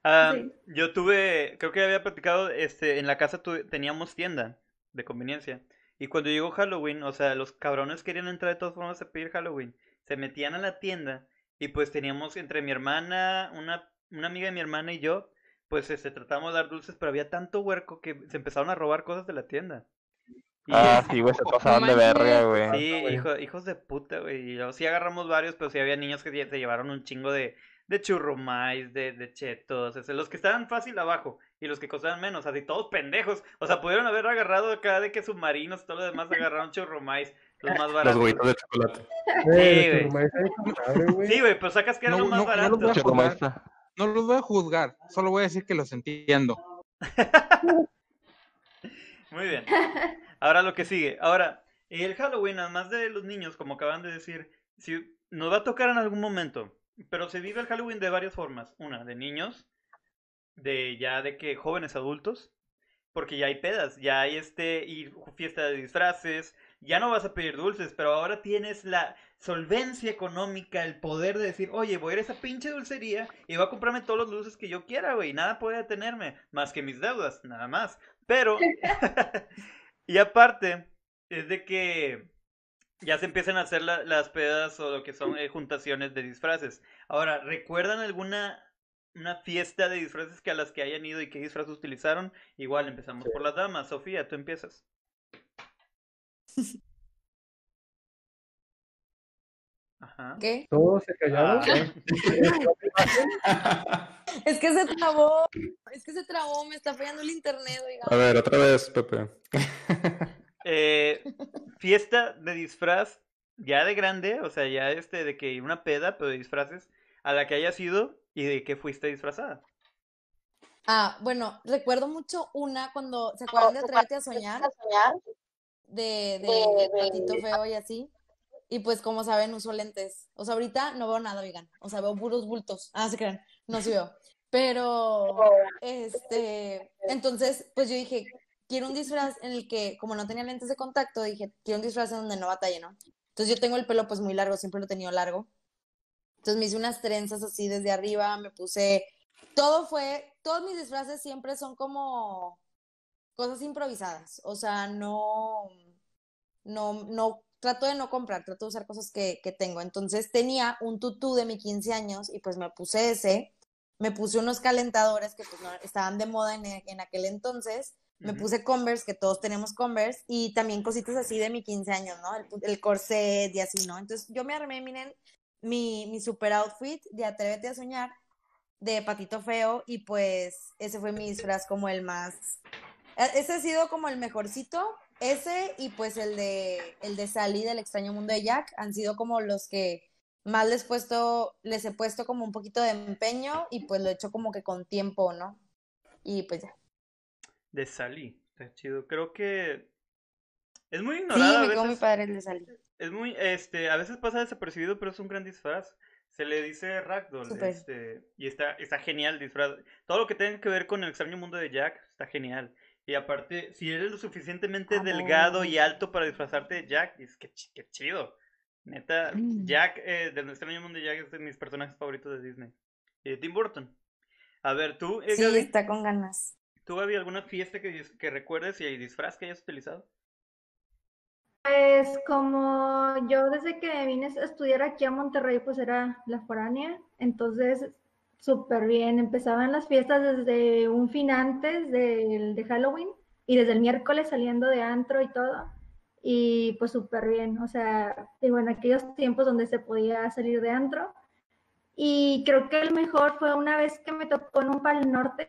Ah, Sí. Yo tuve, creo que había platicado, este, en la casa tuve- teníamos tienda de conveniencia. Y cuando llegó Halloween, o sea, los cabrones querían entrar de todas formas a pedir Halloween. Se metían a la tienda y pues teníamos entre mi hermana, una, una amiga de mi hermana y yo, pues este, tratamos de dar dulces, pero había tanto huerco que se empezaron a robar cosas de la tienda. Y, Ah, sí, güey, se pasaban de verga, güey. Sí, hijo- hijos de puta, güey. Sí agarramos varios, pero sí había niños que se llevaron un chingo de, de churrumais, de, de chetos, o sea, los que estaban fácil abajo y los que costaban menos, así todos pendejos. O sea, pudieron haber agarrado acá de que submarinos, todo lo demás agarraron churrumais, los más Los baratos. huevitos de chocolate. Eh, güey. Sí, güey, pero sacas que era No, lo más no, no barato. los voy a Che, ¿cómo juzgar. No los voy a juzgar, solo voy a decir que los entiendo. Muy bien. Ahora lo que sigue. Ahora, el Halloween, además de los niños, como acaban de decir, si nos va a tocar en algún momento, pero se vive el Halloween de varias formas. Una, de niños, de ya de que jóvenes adultos, porque ya hay pedas, ya hay este y fiesta de disfraces, ya no vas a pedir dulces, pero ahora tienes la solvencia económica, el poder de decir, oye, voy a ir a esa pinche dulcería y voy a comprarme todos los dulces que yo quiera, güey, nada puede detenerme, más que mis deudas, nada más. Pero, y aparte, es de que ya se empiezan a hacer la- las pedas o lo que son eh, juntaciones de disfraces. Ahora, ¿recuerdan alguna una fiesta de disfraces que a las que hayan ido y qué disfraces utilizaron? Igual empezamos por las damas. Sofía, tú empiezas. Ajá. ¿Qué? Todos se callaron. Ah, Es que se trabó. Es que se trabó, me está fallando el internet, oiga. A ver, otra vez, Pepe. eh, fiesta de disfraz ya de grande, o sea, ya este de que una peda, pero de disfraces, a la que hayas ido y de que fuiste disfrazada. Ah, bueno, recuerdo mucho una cuando se acuerdan de Atrévete a soñar, de, de Patito Feo y así. Y pues, como saben, uso lentes. O sea, ahorita no veo nada, oigan. O sea, veo puros bultos. Ah, se crean. No sí veo. Pero, este, entonces, pues yo dije, quiero un disfraz en el que, como no tenía lentes de contacto, dije, quiero un disfraz en donde no batalle, ¿no? Entonces yo tengo el pelo pues muy largo, siempre lo he tenido largo. Entonces me hice unas trenzas así desde arriba, me puse, todo fue, todos mis disfraces siempre son como cosas improvisadas, o sea, no, no, no, trato de no comprar, trato de usar cosas que, que tengo. Entonces tenía un tutú de mis 15 años y pues me puse ese, me puse unos calentadores que pues no, estaban de moda en, en aquel entonces, me puse Converse, que todos tenemos Converse, y también cositas así de mi 15 años, ¿no? El, el corset y así, ¿no? Entonces yo me armé, miren, mi, mi super outfit de Atrévete a Soñar, de Patito Feo, y pues ese fue mi disfraz como el más... e- Ese ha sido como el mejorcito, ese y pues el de, el de Sally del extraño mundo de Jack han sido como los que más les, puesto, les he puesto como un poquito de empeño y pues lo he hecho como que con tiempo, ¿no? Y pues ya. De Sally. Está chido. Creo que es muy Sí, ignorado. a me quedó muy veces. padre el de Sally. Es muy, este, a veces pasa desapercibido, pero es un gran disfraz. Se le dice Ragdoll, este, y está, está genial el disfraz. Todo lo que tenga que ver con el extraño mundo de Jack está genial. Y aparte, si eres lo suficientemente Amo. delgado y alto para disfrazarte de Jack, es que, qué chido. Neta, Mm. Jack, eh, del extraño mundo de Jack es de mis personajes favoritos de Disney. Y de Tim Burton. A ver, tú, eh, Sí, Gaby, está con ganas. ¿tú, Gaby, alguna fiesta que, que recuerdes y hay disfraz que hayas utilizado? Pues como yo desde que vine a estudiar aquí a Monterrey, pues era la foránea, entonces súper bien. Empezaban las fiestas desde un fin antes del, de Halloween y desde el miércoles saliendo de antro y todo. Y pues súper bien, o sea, digo, en aquellos tiempos donde se podía salir de antro. Y creo que el mejor fue una vez que me tocó en un Pal Norte,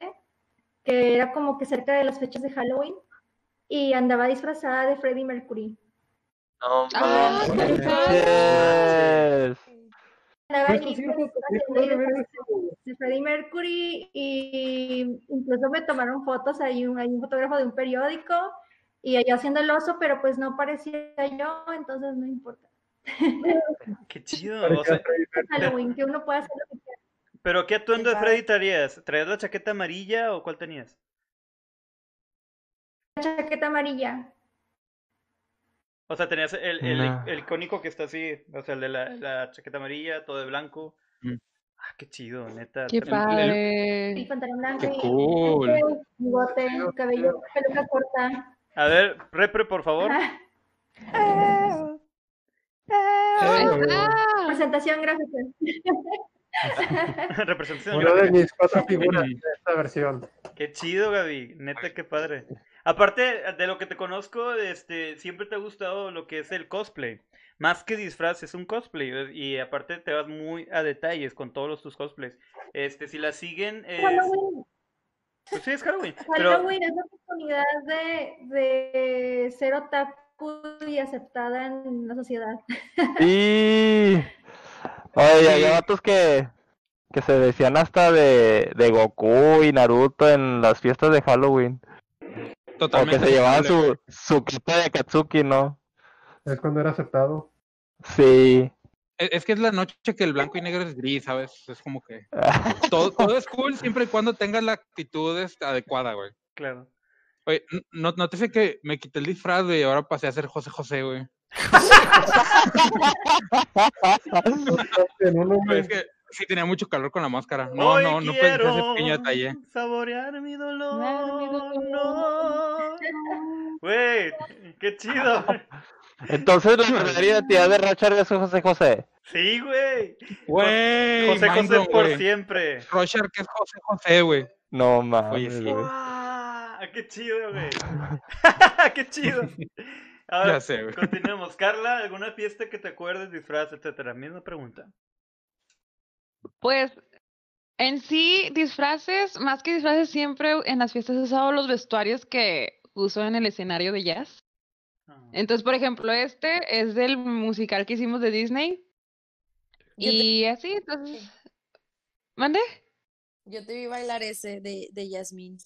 que era como que cerca de las fechas de Halloween, y andaba disfrazada de Freddie Mercury. No Ah, manches. Ver de- Freddie Mercury y incluso me tomaron fotos, hay un, hay un fotógrafo de un periódico y yo haciendo el oso, pero pues no parecía yo, entonces no importa. Qué chido. O sea. Halloween, que uno puede hacer lo que quiera. pero ¿qué atuendo de. Freddy traías? ¿Traías la chaqueta amarilla o cuál tenías? Chaqueta amarilla. O sea, tenías el, el, No. el icónico que está así, o sea, el de la, la chaqueta amarilla, todo de blanco. Mm. Ah, qué chido, neta. Qué padre. pantalón blanco Qué cool. bigote, cabello, peluca corta. A ver, repre, por favor. Presentación gráfica. Representación. Una de mis cuatro figuras de esta versión. Qué chido, Gaby. Neta, qué padre. Aparte de lo que te conozco, este, siempre te ha gustado lo que es el cosplay. Más que disfraz, es un cosplay. eh, Y aparte te vas muy a detalles con todos los, tus cosplays. Este, si la siguen, es... Halloween, Pues sí, es Halloween. Pero Halloween es la oportunidad de, de ser otaku y aceptada en la sociedad. Y... Oye, había vatos que, que se decían hasta de, de Goku y Naruto en las fiestas de Halloween. O que Totalmente. se llevaban su, su capa de Katsuki, ¿no? Es cuando era aceptado. Sí. Es, es que es la noche que el blanco y negro es gris, ¿sabes? Es como que todo, todo es cool siempre y cuando tengas la actitud este, adecuada, güey. claro. Oye, n- no, noté que me quité el disfraz, güey, y ahora pasé a ser José José, güey. Es que sí tenía mucho calor con la máscara. No, Hoy no, no pensé ese pequeño detalle. Saborear mi dolor. No. Güey, qué chido. Entonces la verdadera identidad de Rachar es José José. Sí, güey. Güey, José José blown, por siempre. Rorschach que es José José, güey. No mames, Oye, sí. güey. ¡Ah! ¡Qué chido, güey! ¡Qué chido! Ahora, Ya sé, güey. continuemos. Carla, ¿alguna fiesta que te acuerdes, disfraz, etcétera? Misma pregunta. Pues en sí, disfraces, más que disfraces, siempre en las fiestas he usado los vestuarios que uso en el escenario de jazz. Ah. Entonces, por ejemplo, este es del musical que hicimos de Disney. Yo te- Y así, entonces. ¿Mande? Yo te vi bailar ese de, de Yasmín.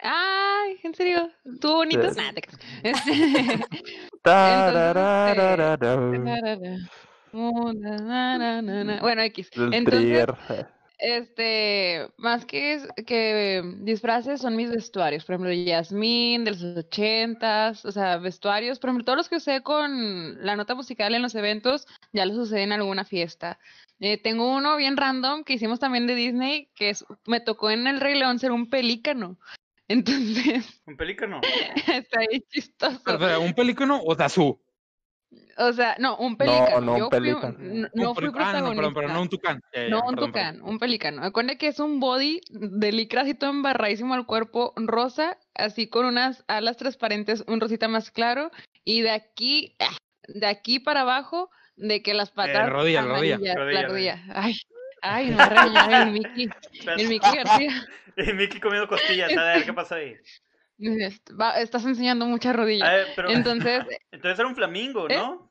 Ay, ¿en serio? ¿Tú bonito? Sí. Nah, te. Este, Tararararara. Oh, na, na, na, na, na. Bueno, X. El Entonces, trigger. este, más que, es- que disfraces son mis vestuarios. Por ejemplo, Yasmín, de los ochentas, o sea, vestuarios. Por ejemplo, todos los que usé con la nota musical en los eventos, ya los usé en alguna fiesta. Eh, tengo uno bien random que hicimos también de Disney, que es, me tocó en El Rey León ser un pelícano. Entonces, ¿Un pelícano? está ahí chistoso. O sea, ¿Un pelícano o Dazú? O sea, no, un pelícano. no, un Yo fui pelícano. n- no Un fui peli- ah, no, perdón, pero no un protagonista. tucán. Ya, ya, No, un perdón, perdón. tucán, un pelícano. Acuérdate que es un body de licra así todo embarradísimo al cuerpo rosa, así con unas alas transparentes, un rosita más claro, y de aquí, ah, de aquí para abajo, de que las patas rodilla, rodilla. amarillas, Rodilla, la rodilla. rodilla. Ay, ay, no el Mickey, el Mickey García. Y Mickey comiendo costillas. A ver, ¿qué pasó ahí? Est- va- Estás enseñando mucha A rodilla. ver, pero... Entonces, Entonces era un flamingo, ¿Eh? ¿no?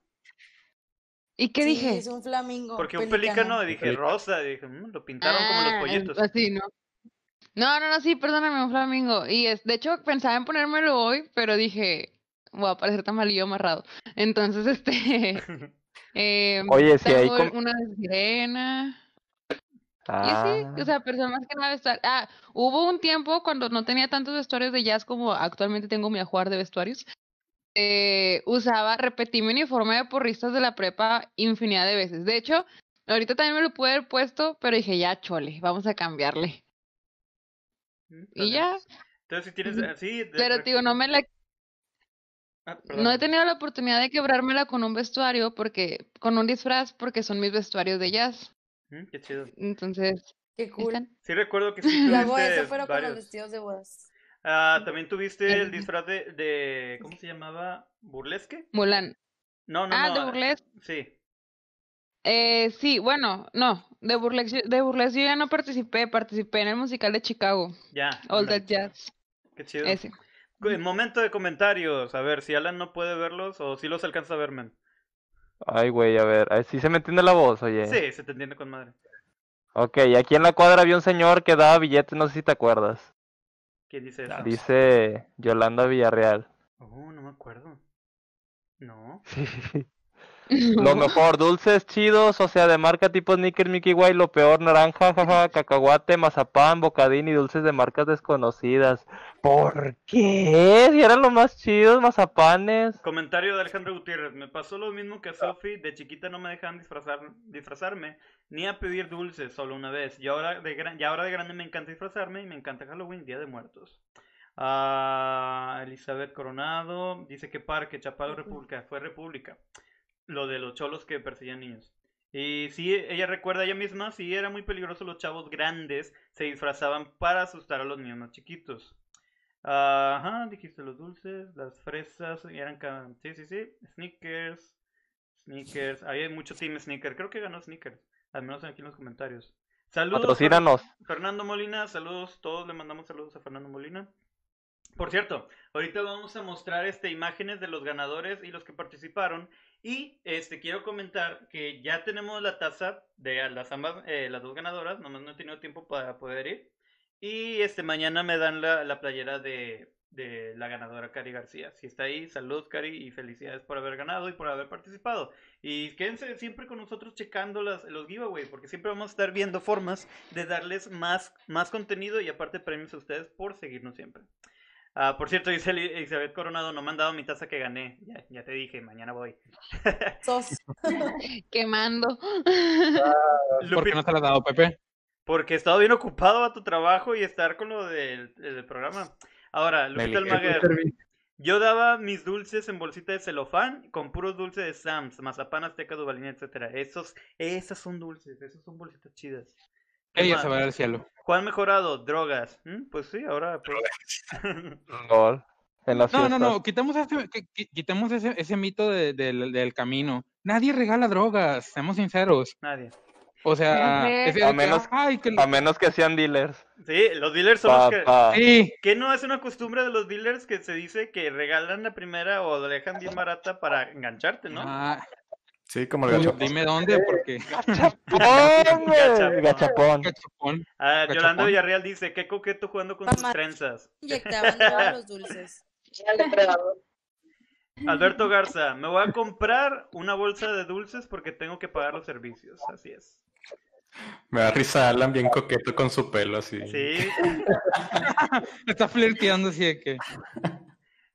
¿y qué Sí, dije? Es un flamingo. Porque un pelícano. pelícano, dije Pelícano. rosa, dije, "Mm, lo pintaron como los Ah, pollitos. Así, ¿no? No, no, no, sí, perdóname, un flamingo. Y es, de hecho, pensaba en ponérmelo hoy, pero dije, voy a parecer tamalillo amarrado. Entonces, este, eh, Oye, si hay una de Y Ah, sí, o sea, pero más que nada vestuarios. Ah, hubo un tiempo cuando no tenía tantos vestuarios de jazz como actualmente tengo mi ajuar de vestuarios. este, usaba, repetí mi uniforme de porristas de la prepa infinidad de veces. De hecho, ahorita también me lo pude haber puesto, pero dije, ya, chole, vamos a cambiarle. Mm, Y ya, Entonces, si tienes así. de- pero digo, no me la, Ah, no he tenido la oportunidad de quebrármela con un vestuario, porque, con un disfraz, porque son mis vestuarios de jazz. Mm, Qué chido. Entonces, Qué cool. están. Sí recuerdo que sí La boda, eso fueron con los varios. vestidos de bodas. Ah, también tuviste el disfraz de, de ¿cómo se llamaba? ¿Burlesque? Mulan. No, no, Ah, no. de ah, burlesque. Sí. Eh, sí, bueno, no, de burlesque, de burlesque yo ya no participé, participé en el musical de Chicago, Ya. All. That Jazz, Qué chido. ese. Momento de comentarios, a ver si Alan no puede verlos o si los alcanza a ver, men. Ay, güey, a ver, ¿sí se me entiende la voz, oye? Sí, se te entiende con madre. Ok, aquí en la cuadra había un señor que daba billetes, no sé si te acuerdas. ¿Quién dice eso? Dice Yolanda Villarreal. Oh, no me acuerdo. No. Lo mejor, dulces chidos, o sea, de marca tipo Snickers, Mickey White, lo peor, naranja, jaja, cacahuate, mazapán, bocadín y dulces de marcas desconocidas. ¿Por qué? Si eran los más chidos, mazapanes. Comentario de Alejandro Gutiérrez. Me pasó lo mismo que a Sophie. De chiquita no me dejaban disfrazar, disfrazarme ni a pedir dulces solo una vez. Y ahora, de gran, y ahora de grande me encanta disfrazarme y me encanta Halloween, Día de Muertos. Ah, Elizabeth Coronado dice que Parque, Chapalo, República. Fue República. Lo de los cholos que perseguían niños. Y sí, ella recuerda ella misma, sí era muy peligroso los chavos grandes se disfrazaban para asustar a los niños más chiquitos. Ajá, dijiste los dulces, las fresas, eran, sí, sí, sí, sneakers, sneakers, hay mucho team sneaker, creo que ganó sneakers, al menos aquí en los comentarios. Saludos. Fernando Molina, saludos, todos le mandamos saludos a Fernando Molina. Por cierto, ahorita vamos a mostrar este imágenes de los ganadores y los que participaron. Y este quiero comentar que ya tenemos la taza de las ambas, eh, las dos ganadoras, nomás no he tenido tiempo para poder ir. Y este mañana me dan la, la playera de, de la ganadora Cari García. Si está ahí, saludos Cari y felicidades por haber ganado y por haber participado. Y quédense siempre con nosotros checando las, los giveaways, porque siempre vamos a estar viendo formas de darles más, más contenido y aparte premios a ustedes por seguirnos siempre. Ah, por cierto, dice Eli- Elizabeth Coronado, no me han dado mi taza que gané. Ya, ya te dije, mañana voy. Sos. Quemando. ¿Por qué no te lo has dado, Pepe? Porque he estado bien ocupado a tu trabajo y estar con lo del, del programa. Ahora, Lupita. Almaguer, yo daba mis dulces en bolsita de celofán con puros dulces de Sams, mazapán, azteca, dubalín, etcétera. Esos, esas son dulces, esas son bolsitas chidas. ¿Qué Ella se va al cielo. ¿Cuál mejorado? Drogas. ¿Mm? Pues sí, ahora pues. Gol. En las No, no, no, quitemos ese, qui- qui- quitemos ese, ese mito de- del, del camino. Nadie regala drogas, seamos sinceros. Nadie. O sea, A menos- ay, que- A menos que sean dealers. Sí, los dealers son los que... Sí, ¿Qué no es una costumbre de los dealers que se dice que regalan la primera o la dejan bien barata para engancharte, ¿no? ah, Sí, como el gacho. dime dónde, porque ¡Gachapón, güey! Gachapón. Gachapón. Cachapón. Ah, Gachapón. Yolanda Villarreal dice, qué coqueto jugando con sus Mamá. trenzas. Inyectaban todos los dulces. Alberto Garza, me voy a comprar una bolsa de dulces porque tengo que pagar los servicios. Así es. Me da risa Alan bien coqueto con su pelo así. Sí. Está flirteando así de que.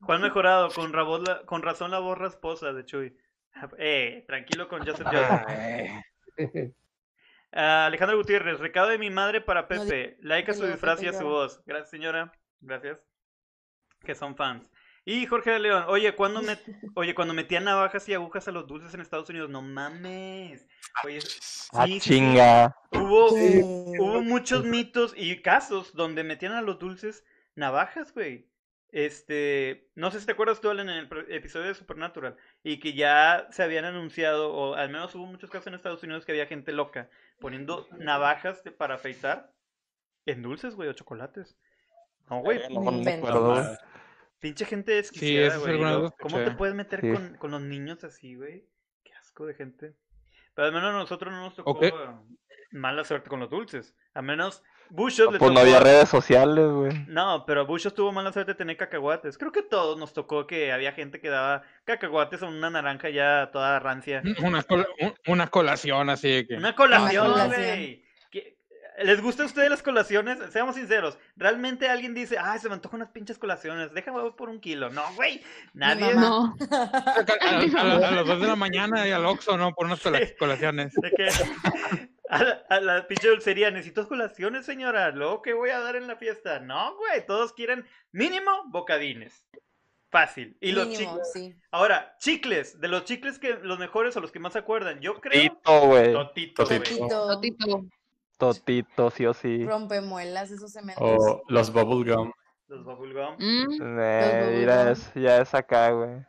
Juan Mejorado, con, la- con razón la voz rasposa de Chuy. Eh, tranquilo con Joseph Joseph. Ay, Ah, Alejandro Gutiérrez, recado de mi madre para Pepe. like a su disfraz y a su voz. Gracias, señora. Gracias. Que son fans. Y Jorge de León, oye, cuando me, oye, cuando metían navajas y agujas a los dulces en Estados Unidos, no mames. Oye, Ah, sí, sí, sí. chinga. Hubo, Sí. hubo muchos mitos y casos donde metían a los dulces navajas, güey. Este, no sé si te acuerdas tú, Alan, en el episodio de Supernatural, y que ya se habían anunciado, o al menos hubo muchos casos en Estados Unidos que había gente loca poniendo navajas de- para afeitar en dulces, güey, o chocolates. No, güey, No, no me acuerdo, pinche gente desquiciada, sí güey. lo ¿Cómo te puedes meter Sí. con, con los niños así, güey? Qué asco de gente. Pero al menos a nosotros no nos tocó Ok. mala suerte con los dulces. Al menos Bushos le Pues no tocó- había redes sociales, güey. No, pero Bushos tuvo mala suerte de tener cacahuates. Creo que todos nos tocó que había gente que daba cacahuates o una naranja ya toda rancia. Una, cola- un- una colación así de que. Una colación, colación. güey. ¿Les gusta a ustedes las colaciones? Seamos sinceros. ¿Realmente alguien dice, ay, se me antojan unas pinches colaciones? Déjame voy por un kilo. No, güey. Nadie. No. A, a- a- a las 2 de la mañana y al Oxxo, ¿no? Por unas colaciones. De que a la, a la pinche dulcería, necesito colaciones, señora. Luego, ¿qué voy a dar en la fiesta? No, güey. Todos quieren mínimo bocadines. Fácil. Y los chicles. sí. Ahora, chicles. De los chicles que los mejores o los que más se acuerdan. Yo creo. Totito, güey. Totito. Totito. Totito, sí o sí. rompemuelas, esos cementos. O los bubblegum. Los bubblegum. Mm. Eh, Los mira, bubble es, ya es acá, güey.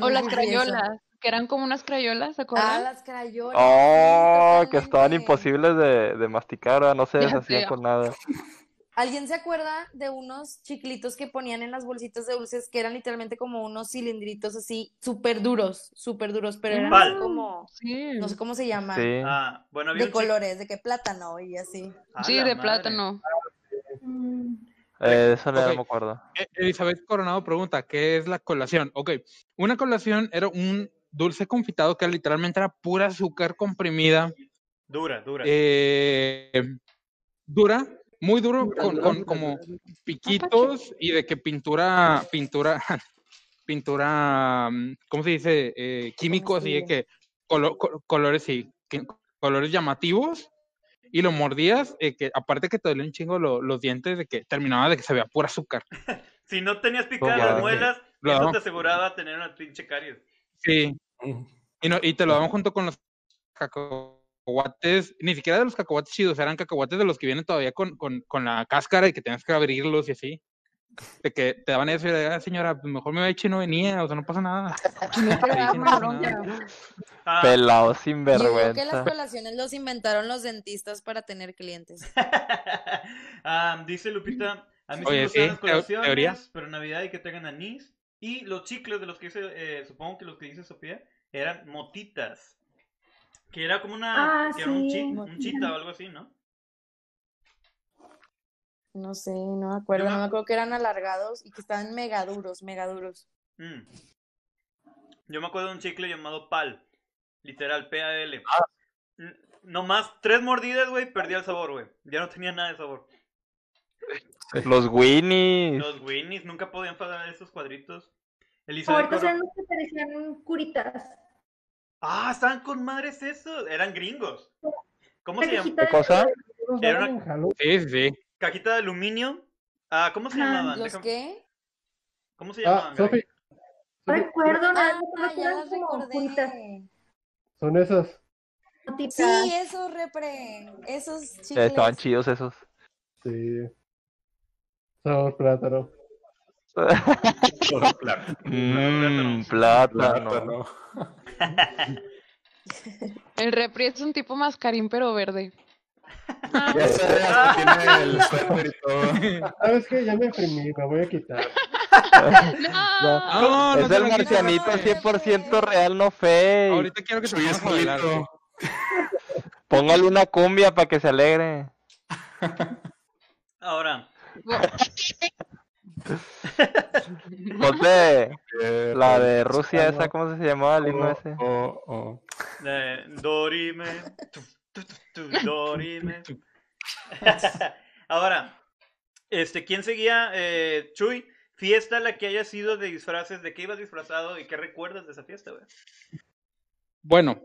O las crayolas, que eran como unas crayolas, ¿se Ah, acuerdan? las crayolas. Oh, sí, que estaban imposibles de, de masticar, ¿verdad? no se deshacían con nada. ¿Alguien se acuerda de unos chiclitos que ponían en las bolsitas de dulces que eran literalmente como unos cilindritos así, súper duros, súper duros, pero eran como, Sí. no sé cómo se llama, Sí. Ah, bueno, de colores, de que plátano y así. ¡A Sí, de madre! plátano. Eh, eso no me acuerdo. Eh, Elizabeth Coronado pregunta, ¿qué es la colación? Ok, una colación era un dulce confitado que literalmente era pura azúcar comprimida, Dura, dura. eh, dura, muy duro, Dura, con, dura, con dura, como dura. piquitos y de que pintura, pintura, pintura, mm, ¿cómo se dice? Eh, químico, así de que colo- co- colores, sí, que- colores llamativos. Y lo mordías, eh, que aparte que te dolía un chingo lo- los dientes, de que terminaba de que sabía pura azúcar. Si no tenías picadas ya, las muelas, Lo eso te aseguraba tener una pinche caries. Sí, y, no, y te lo daban junto con los cacahuates, ni siquiera de los cacahuates chidos, eran cacahuates de los que vienen todavía con, con, con la cáscara y que tenías que abrirlos y así. De que te daban eso y de, "Ah, señora, pues mejor me eché y no venía, o sea, no pasa nada. Sí, sí. Ah, Pelado sin Yo creo que las vergüenza. colaciones los inventaron los dentistas para tener clientes. ah, dice Lupita, a mí sí Oye, me gustan sí, las colaciones, teoría. pero en Navidad y que tengan anís. Y los chicles de los que dice, eh, supongo que los que dice Sofía, eran motitas. Que era como una, Ah, que era un, chi- chita o algo así, ¿no? No sé, no me acuerdo, no me acuerdo que eran alargados y que estaban mega duros, mega duros. Mm. Yo me acuerdo de un chicle llamado PAL. Literal, P-A-L. Ah. Nomás tres mordidas, güey, perdí el sabor, güey. Ya no tenía nada de sabor. Los Winnies. Los Winnies nunca podían pagar esos cuadritos. Elizabeth Ahorita son los que parecían curitas. Ah, estaban con madres esos. Eran gringos. ¿Cómo se llama? ¿Qué cosa? Era una-. Sí, sí, sí. Cajita de aluminio. Ah, ¿cómo se Ajá. llamaban? ¿Los Déjame- qué? ¿Cómo se Ah, llamaban? No recuerdo nada, Ah, ya las recordé. Son esas. Sí, esos repre, esos Eh, estaban chicles. chidos esos. Sí. Sabor plátano. Claro. Mmm, plátano. Plátano. El repri es un tipo mascarín, pero verde. Ya sé, hasta tiene el suéter y todo. ¿Sabes qué? Ya me imprimí, me voy a quitar. ¡No! No, no es te el quites, marcianito güey. 100% real, no fake. Ahorita quiero que te Soy pongas a bailar. güey. solito. Póngale una cumbia para que se alegre. Ahora, Ponte Eh, la de Rusia, esa, ¿cómo se llamaba el himno ese? Oh, oh. eh, Dorime. tu, tu, tu, tu, Dorime. Ahora, este, ¿quién seguía? Eh, Chuy, fiesta la que haya sido de disfraces, ¿de qué ibas disfrazado y qué recuerdas de esa fiesta, güey? Bueno,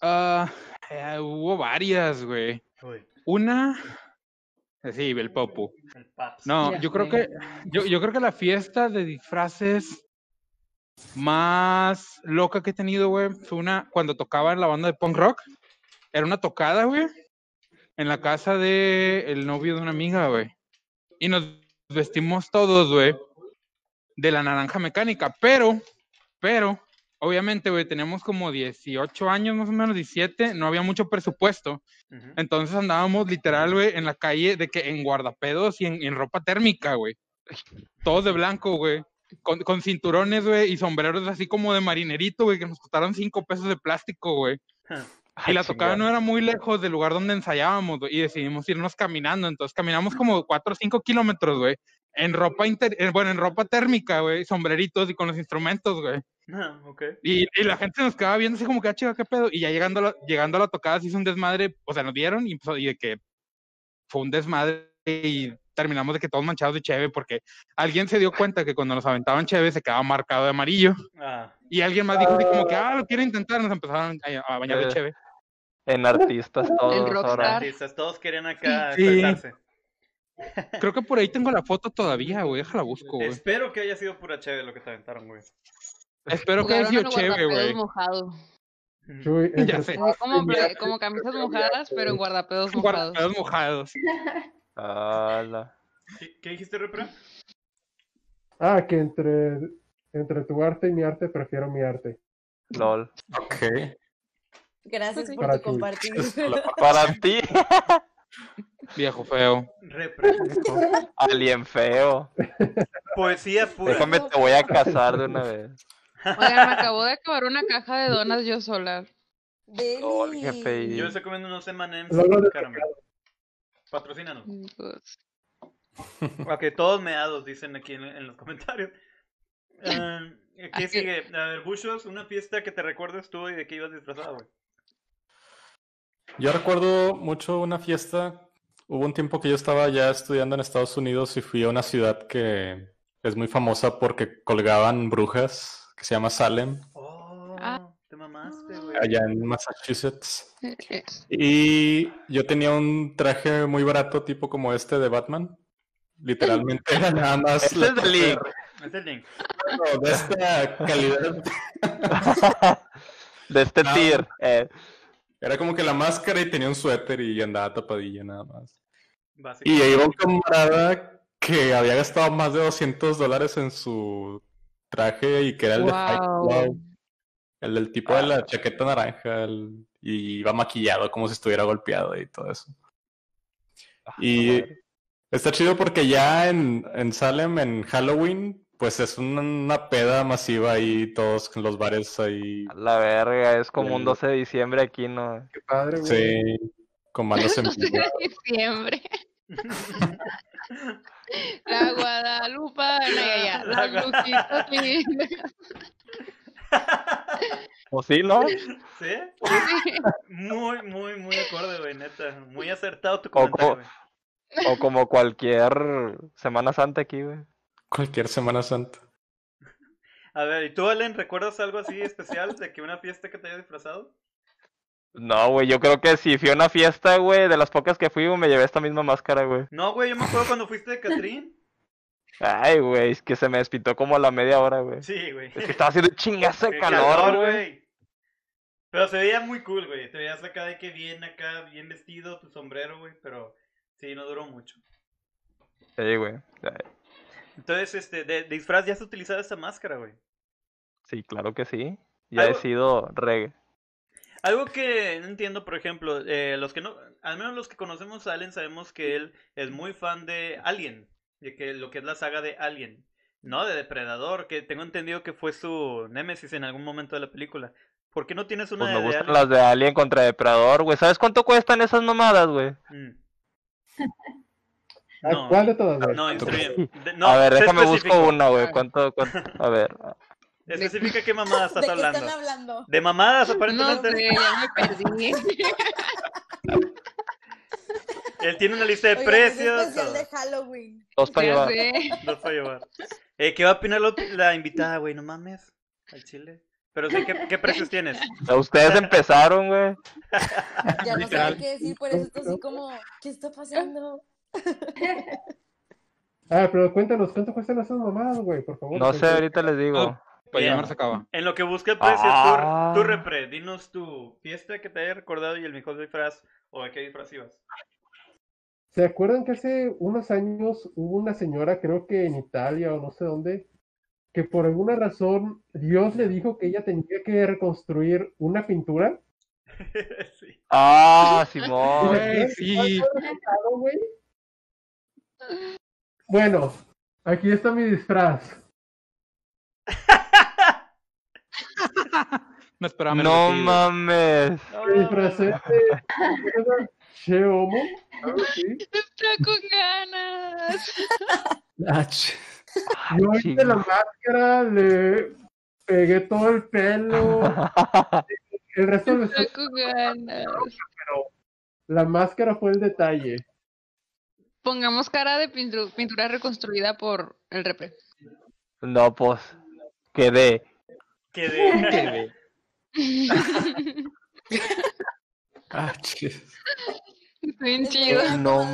ah, eh, hubo varias, güey. Una, sí, el Popu. el Paps. No, yo creo que, yo, yo creo que la fiesta de disfraces más loca que he tenido, güey, fue una cuando tocaba en la banda de punk rock. Era una tocada, güey, en la casa de el novio de una amiga, güey. Y nos vestimos todos, güey, de la naranja mecánica, pero, pero, obviamente, güey, teníamos como 18 años, más o menos 17, no había mucho presupuesto. Entonces andábamos literal, güey, en la calle de que en guardapedos y en, en ropa térmica, güey. Todos de blanco, güey. Con, con cinturones, güey, y sombreros así como de marinerito, güey, que nos costaron cinco pesos de plástico, güey. Y la tocada no era muy lejos del lugar donde ensayábamos, güey, y decidimos irnos caminando. Entonces caminamos como 4 o 5 kilómetros, güey, en ropa inter... eh, bueno, en ropa térmica, güey, sombreritos y con los instrumentos, güey. Ah. Y, y la gente nos quedaba viendo así como que, ah, chica, qué pedo. Y ya llegando a la, llegando a la tocada se hizo un desmadre, o sea, nos dieron y, pues, y de que fue un desmadre y terminamos de que todos manchados de cheve porque alguien se dio cuenta que cuando nos aventaban cheve se quedaba marcado de amarillo. Ah, Y alguien más dijo así como que, ah, lo quiero intentar. Nos empezaron a, a bañar de Eh, cheve. En artistas todos ahora. artistas, todos querían acá Sí. Creo que por ahí tengo la foto todavía, güey. Déjala busco, güey. Espero que haya sido pura chévere lo que te aventaron, güey. Espero que haya sido en chévere, güey. mojado. Entre Ya sé. como, camisas mojadas, pero en guardapedos mojados. Guardapedos mojados. Ala. ¿Qué, qué dijiste, Repra? Ah, que entre, entre tu arte y mi arte prefiero mi arte. LOL. Ok. Gracias por Para tu ti. compartir. Para ti, Viejo feo. Repra. alien feo. Poesía pura. Déjame, te voy a casar de una vez. Oigan, me acabo de acabar una caja de donas yo sola. Qué feo. Yo estoy comiendo unos M&M's. Patrocínanos. Pues, Ok, todos meados, dicen aquí en, en los comentarios. Ah, ¿Qué Aquí. sigue? A ver, Bushos, una fiesta que te recuerdes tú y de qué ibas disfrazado, güey. Yo recuerdo mucho una fiesta. Hubo un tiempo que yo estaba ya estudiando en Estados Unidos y fui a una ciudad que es muy famosa porque colgaban brujas, que se llama Salem, Oh, Ah. te mamaste, güey. allá en Massachusetts. Y yo tenía un traje muy barato, tipo como este de Batman. Literalmente era nada más. La es de Link. Es el link. No, de esta calidad. De este tier. eh. Era como que la máscara y tenía un suéter y andaba tapadilla nada más. Y ahí iba un camarada que había gastado más de 200 dólares en su traje y que era el de Fight Wow. Club. El del tipo de la chaqueta naranja el- y iba maquillado como si estuviera golpeado y todo eso. Y está chido porque ya en, en Salem, en Halloween, pues es una, peda masiva ahí, todos en los bares ahí. La verga, es como un El- 12 de diciembre aquí, ¿no? Qué padre, güey. Sí, con manos en no sé vivo. de diciembre. La Guadalupana, ya, ya, La lindas. ¿O sí, no? ¿Sí? Muy, muy, muy acorde, güey, neta. Muy acertado tu comentario, güey. O como cualquier Semana Santa aquí, güey. Cualquier Semana Santa. A ver, ¿y tú, Allen, recuerdas algo así especial de que una fiesta que te haya disfrazado? No, güey, yo creo que si fui a una fiesta, güey, de las pocas que fui, güey, me llevé esta misma máscara, güey. No, güey, yo me acuerdo cuando fuiste de Catrín. Ay, güey, es que se me despintó como a la media hora, güey. Sí, güey. Es que estaba haciendo chingazo de calor, güey. Pero se veía muy cool, güey. Te veías acá de que bien acá, bien vestido, tu sombrero, güey. Pero sí, no duró mucho. Sí, güey. Entonces, este, de, de disfraz ya has utilizado esta máscara, güey. Sí, claro que sí. Ya he sido reggae. Algo que no entiendo, por ejemplo, eh, los que no, al menos los que conocemos a Allen sabemos que él es muy fan de Alien, de que lo que es la saga de Alien, no de Depredador, que tengo entendido que fue su némesis en algún momento de la película. ¿Por qué no tienes una Pues me de, de gustan Alien? las de Alien contra Depredador, güey. ¿Sabes cuánto cuestan esas mamadas, güey? Mm. ¿A No. ¿Cuál de todas? No, no, a ver, déjame busco específico. una, güey. ¿Cuánto, cuánto? A ver. Especifica qué mamada estás ¿De qué hablando. están hablando? De mamadas, No aparentemente. sé, ya me perdí. Él tiene una lista de Oigan, precios. Es especial de Halloween. Dos para llevar. Dos para llevar. Eh, ¿Qué va a opinar la, invitada, güey? No mames. Al chile. Pero sí, ¿qué, qué precios tienes? Ustedes empezaron, güey. Ya no sé qué decir, por eso está así como, ¿qué está pasando? Ah, pero cuéntanos, ¿cuánto cuestan esas mamadas, güey? Por favor. No sé, ahorita les digo. Pues ya se acaba. En lo que busca el precio, Ah. tú, tú repre, dinos tu fiesta que te haya recordado y el mejor disfraz o de qué disfraz ibas. ¿Se acuerdan que hace unos años hubo una señora, creo que en Italia o no sé dónde, que por alguna razón Dios le dijo que ella tenía que reconstruir una pintura? sí. Ah, ¿Y Simón. sí. cuál fue el resultado, güey? Bueno, aquí está mi disfraz. No esperaba No mames. Me disfracé de Cheomo, algo así. Está con ganas. Ah, ch- Yo hice la máscara, le pegué todo el pelo, el resto de Está con ganas. pero la máscara fue el detalle. Pongamos cara de pintu- pintura reconstruida por el repre. No, pues. Quedé. Quedé. ah, chis. Bien Es chido. verdad. No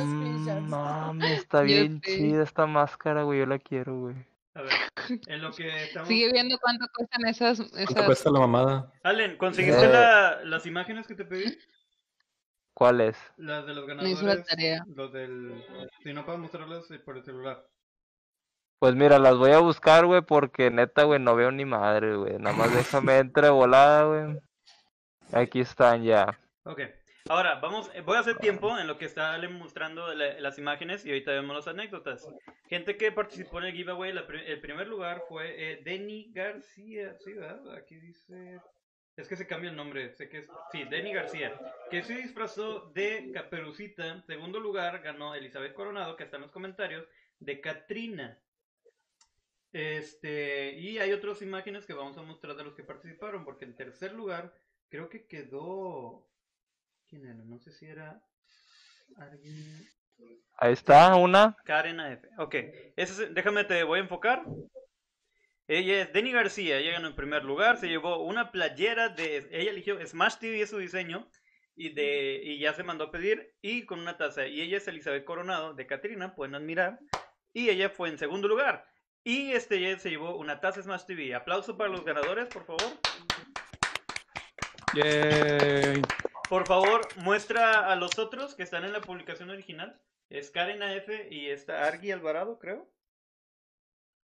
mames, está bien chida esta máscara, güey. Yo la quiero, güey. A ver, en lo que estamos... Sigue viendo cuánto cuestan esas. ¿Cuánto esas... cuesta la mamada? Allen, ¿conseguiste Eh. la- las imágenes que te pedí? ¿Cuál es? Las de los No hizo la ganadores. tarea. Los del... Si no puedo mostrarlas eh, por el celular. Pues mira, las voy a buscar, güey, porque neta, güey, no veo ni madre, güey. Nada más déjame entre volada, güey. Aquí están ya. Ok. Ahora, vamos, eh, voy a hacer tiempo en lo que está mostrando la- las imágenes y ahorita vemos las anécdotas. Gente que participó en el giveaway, la el primer lugar fue eh, Denny García, ¿sí, verdad? Aquí dice... Es que se cambia el nombre, sé que es... Sí, Denny García, que se disfrazó de Caperucita. Segundo lugar ganó Elizabeth Coronado, que está en los comentarios, de Katrina. Este, y hay otras imágenes que vamos a mostrar de los que participaron, porque en tercer lugar creo que quedó... ¿Quién era? No sé si era alguien... Ahí está, una. Karen AF. Ok, ese es- déjame te voy a enfocar. Ella es Denny García, ella ganó en primer lugar, se llevó una playera de... Ella eligió Smash TV es su diseño y, de, y ya se mandó a pedir y con una taza. Y ella es Elizabeth Coronado de Catrina, pueden admirar. Y ella fue en segundo lugar. Y este ella se llevó una taza Smash TV. Aplauso para los ganadores, por favor. Yay. Por favor, muestra a los otros que están en la publicación original. Es Karen AF y está Argi Alvarado, creo.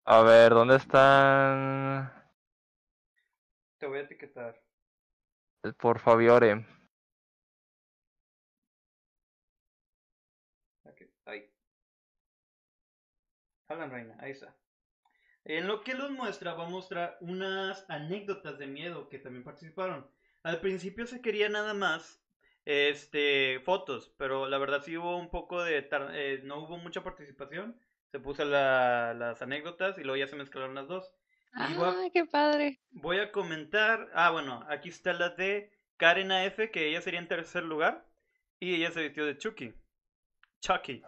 A ver, ¿dónde están? Te voy a etiquetar. Por Fabiore. Ok, ahí. Alan Reina, ahí está. En lo que los muestra, va a mostrar unas anécdotas de miedo que también participaron. Al principio se quería nada más este fotos, pero la verdad sí hubo un poco de eh, no hubo mucha participación. Se puso la- las anécdotas y luego ya se mezclaron las dos. Y voy a- Ay, qué padre. Voy a comentar. Ah, bueno, aquí está la de Karen AF, que ella sería en tercer lugar. Y ella se vistió de Chucky. Chucky.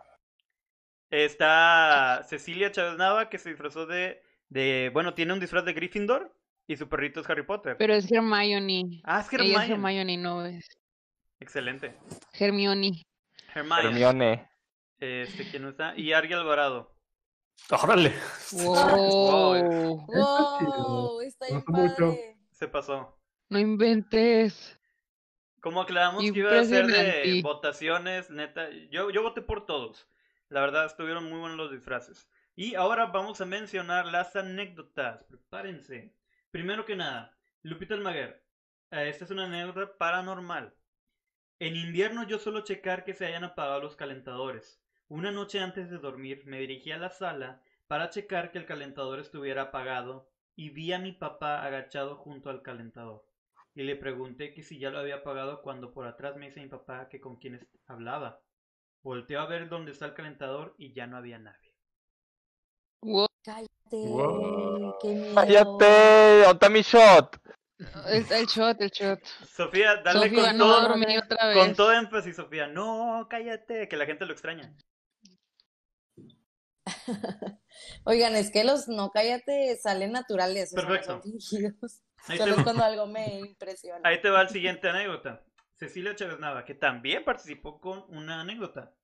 Está Cecilia Chávez Nava, que se disfrazó de, de. Bueno, tiene un disfraz de Gryffindor. Y su perrito es Harry Potter. Pero es Hermione. ah, es Ella es Hermione. Hermione, no es Excelente. Hermione. Hermione. Hermione. Este, ¿quién no está? Y Ari Alvarado. ¡Órale! Wow. Wow, está bien mucho. Se pasó. No inventes. Como aclaramos que iba a ser de votaciones, neta, yo, yo voté por todos. La verdad, estuvieron muy buenos los disfraces. Y ahora vamos a mencionar las anécdotas. Prepárense. Primero que nada, Lupita Almaguer. eh, Esta es una anécdota paranormal. En invierno yo suelo checar que se hayan apagado los calentadores. Una noche antes de dormir me dirigí a la sala para checar que el calentador estuviera apagado y vi a mi papá agachado junto al calentador. Y le pregunté que si ya lo había apagado cuando por atrás me dice mi papá que con quién hablaba. Volteo a ver dónde está el calentador y ya no había nadie. Wow. Cállate, Wow. qué miedo. ¡Cállate! ¿Dónde mi shot? El, el shot, el shot. Sofía, dale Sofía, con no todo, dormí otra vez. con todo énfasis, Sofía. No, cállate, que la gente lo extraña. Oigan, es que los no cállate salen naturales, o sea, no Perfecto. son fingidos. Ahí Solo cuando algo me impresiona. ahí te va el siguiente anécdota. Cecilia Chávez Nava, que también participó con una anécdota.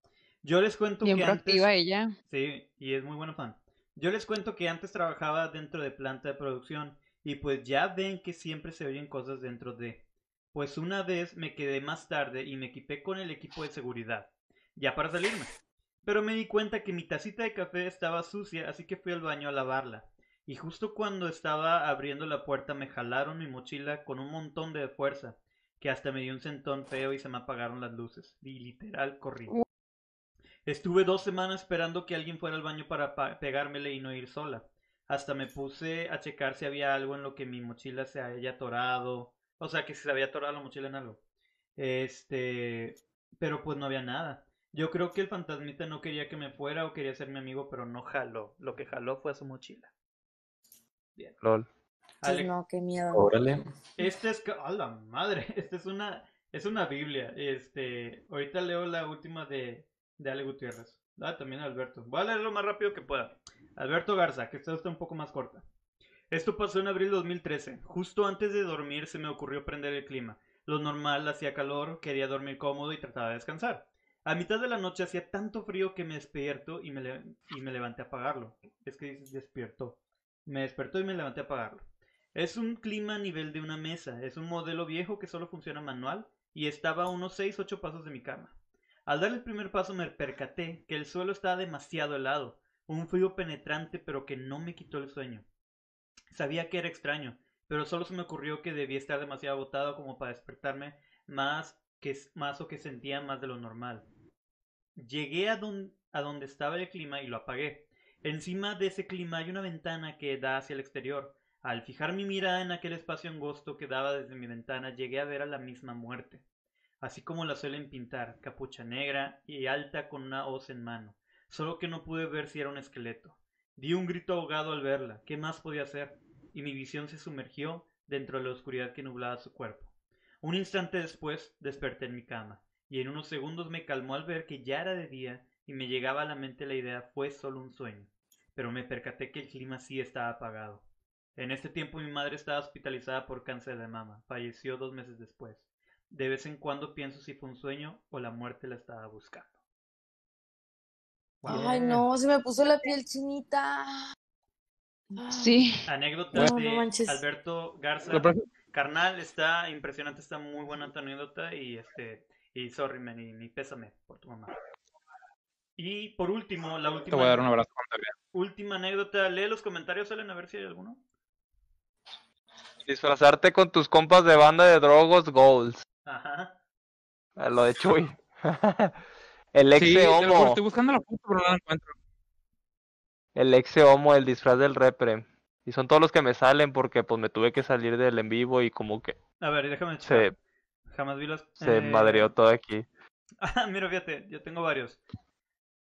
Yo les cuento Bien que antes... proactiva ella. Sí, y es muy buena fan. Yo les cuento que antes trabajaba dentro de planta de producción y pues ya ven que siempre se oyen cosas dentro de. Pues una vez me quedé más tarde y me equipé con el equipo de seguridad, ya para salirme. Pero me di cuenta que mi tacita de café estaba sucia, así que fui al baño a lavarla. Y justo cuando estaba abriendo la puerta me jalaron mi mochila con un montón de fuerza, que hasta me dio un sentón feo y se me apagaron las luces. Y literal corrí. Estuve dos semanas esperando que alguien fuera al baño para pa- pegármele y no ir sola. Hasta me puse a checar si había algo en lo que mi mochila se haya atorado O sea, que se había atorado la mochila en algo. Este, pero pues no había nada. Yo creo que el fantasmita no quería que me fuera o quería ser mi amigo, pero no jaló. Lo que jaló fue a su mochila. Bien. LOL. Sí, Alex, no, qué miedo. Órale. este es, ¡a la madre! Esta es una, es una Biblia. Este, ahorita leo la última de, de Ale Gutiérrez. Ah, también Alberto. Voy a leer lo más rápido que pueda. Alberto Garza, que esta está un poco más corta. Esto pasó en abril de 2013. Justo antes de dormir se me ocurrió prender el clima. Lo normal hacía calor, quería dormir cómodo y trataba de descansar. A mitad de la noche hacía tanto frío que me despierto y me, y me levanté a apagarlo. Es que dices despiertó. Me despertó y me levanté a apagarlo. Es un clima a nivel de una mesa. Es un modelo viejo que solo funciona manual y estaba a unos 6-8 pasos de mi cama. Al dar el primer paso me percaté que el suelo estaba demasiado helado, un frío penetrante pero que no me quitó el sueño. Sabía que era extraño, pero solo se me ocurrió que debía estar demasiado agotado como para despertarme más, que, más o que sentía más de lo normal. Llegué a, don- a donde estaba el clima y lo apagué. Encima de ese clima hay una ventana que da hacia el exterior. Al fijar mi mirada en aquel espacio angosto que daba desde mi ventana, llegué a ver a la misma muerte así como la suelen pintar, capucha negra y alta con una hoz en mano, solo que no pude ver si era un esqueleto. Di un grito ahogado al verla, ¿qué más podía hacer? Y mi visión se sumergió dentro de la oscuridad que nublaba su cuerpo. Un instante después desperté en mi cama, y en unos segundos me calmó al ver que ya era de día y me llegaba a la mente la idea fue solo un sueño, pero me percaté que el clima sí estaba apagado. En este tiempo mi madre estaba hospitalizada por cáncer de mama, falleció dos meses después. De vez en cuando pienso si fue un sueño o la muerte la estaba buscando. Ay, no, se me puso la piel chinita. Sí. No, no de. Alberto Garza. Carnal, está impresionante, está muy buena tu anécdota y este y sorry man, y, y pésame por tu mamá. Y por último, la Te última voy a dar un abrazo te última anécdota, lee los comentarios, salen a ver si hay alguno. Disfrazarte con tus compas de banda de Drogos Goals. Ajá. A Lo de Chuy. el ex Sí, te homo. estoy buscando la foto, pero no la encuentro. El ex homo, el disfraz del repre. Y son todos los que me salen porque pues me tuve que salir del en vivo y como que A ver, déjame checar. Jamás vi los se eh, madreó todo aquí. Ah, mira, fíjate, yo tengo varios.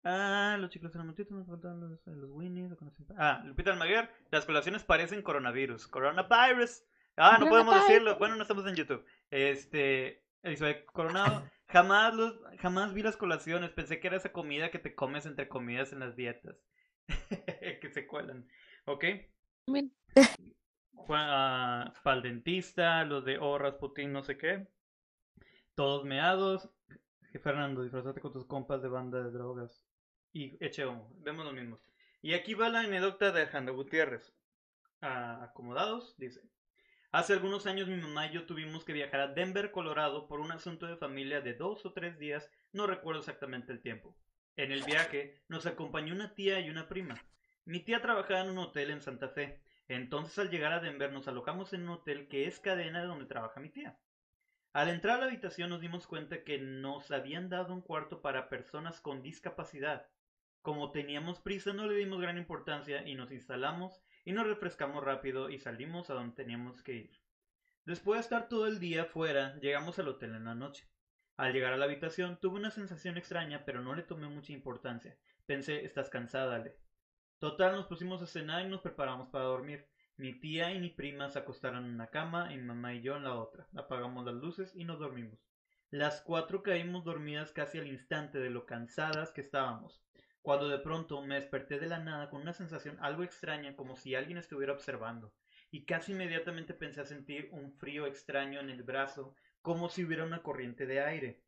Ah, los chicos de la multitud, me faltan los, los Winnie, lo conocen. Ah, Lupita Almaguer, las colaciones parecen coronavirus. Coronavirus. Ah, no podemos decirlo. Bueno, no estamos en YouTube. Este, Elizabeth Coronado, jamás los, jamás vi las colaciones. Pensé que era esa comida que te comes entre comidas en las dietas. que se cuelan. ¿Ok? Juan, pa'l dentista, los de oh Rasputin, no sé qué. Todos meados. Fernando, disfrazate con tus compas de banda de drogas. Y eche homo. Vemos lo mismo. Y aquí va la anécdota de Alejandro Gutiérrez. Ah, acomodados, dice. Hace algunos años mi mamá y yo tuvimos que viajar a Denver, Colorado, por un asunto de familia de dos o tres días, no recuerdo exactamente el tiempo. En el viaje nos acompañó una tía y una prima. Mi tía trabajaba en un hotel en Santa Fe, entonces al llegar a Denver nos alojamos en un hotel que es cadena de donde trabaja mi tía. Al entrar a la habitación nos dimos cuenta que nos habían dado un cuarto para personas con discapacidad. Como teníamos prisa no le dimos gran importancia y nos instalamos y nos refrescamos rápido y salimos a donde teníamos que ir. Después de estar todo el día fuera, llegamos al hotel en la noche. Al llegar a la habitación tuve una sensación extraña, pero no le tomé mucha importancia. Pensé, estás cansada, Ale. Total, nos pusimos a cenar y nos preparamos para dormir. Mi tía y mi prima se acostaron en una cama y mamá y yo en la otra. Apagamos las luces y nos dormimos. Las cuatro caímos dormidas casi al instante de lo cansadas que estábamos, cuando de pronto me desperté de la nada con una sensación algo extraña como si alguien estuviera observando, y casi inmediatamente pensé sentir un frío extraño en el brazo, como si hubiera una corriente de aire.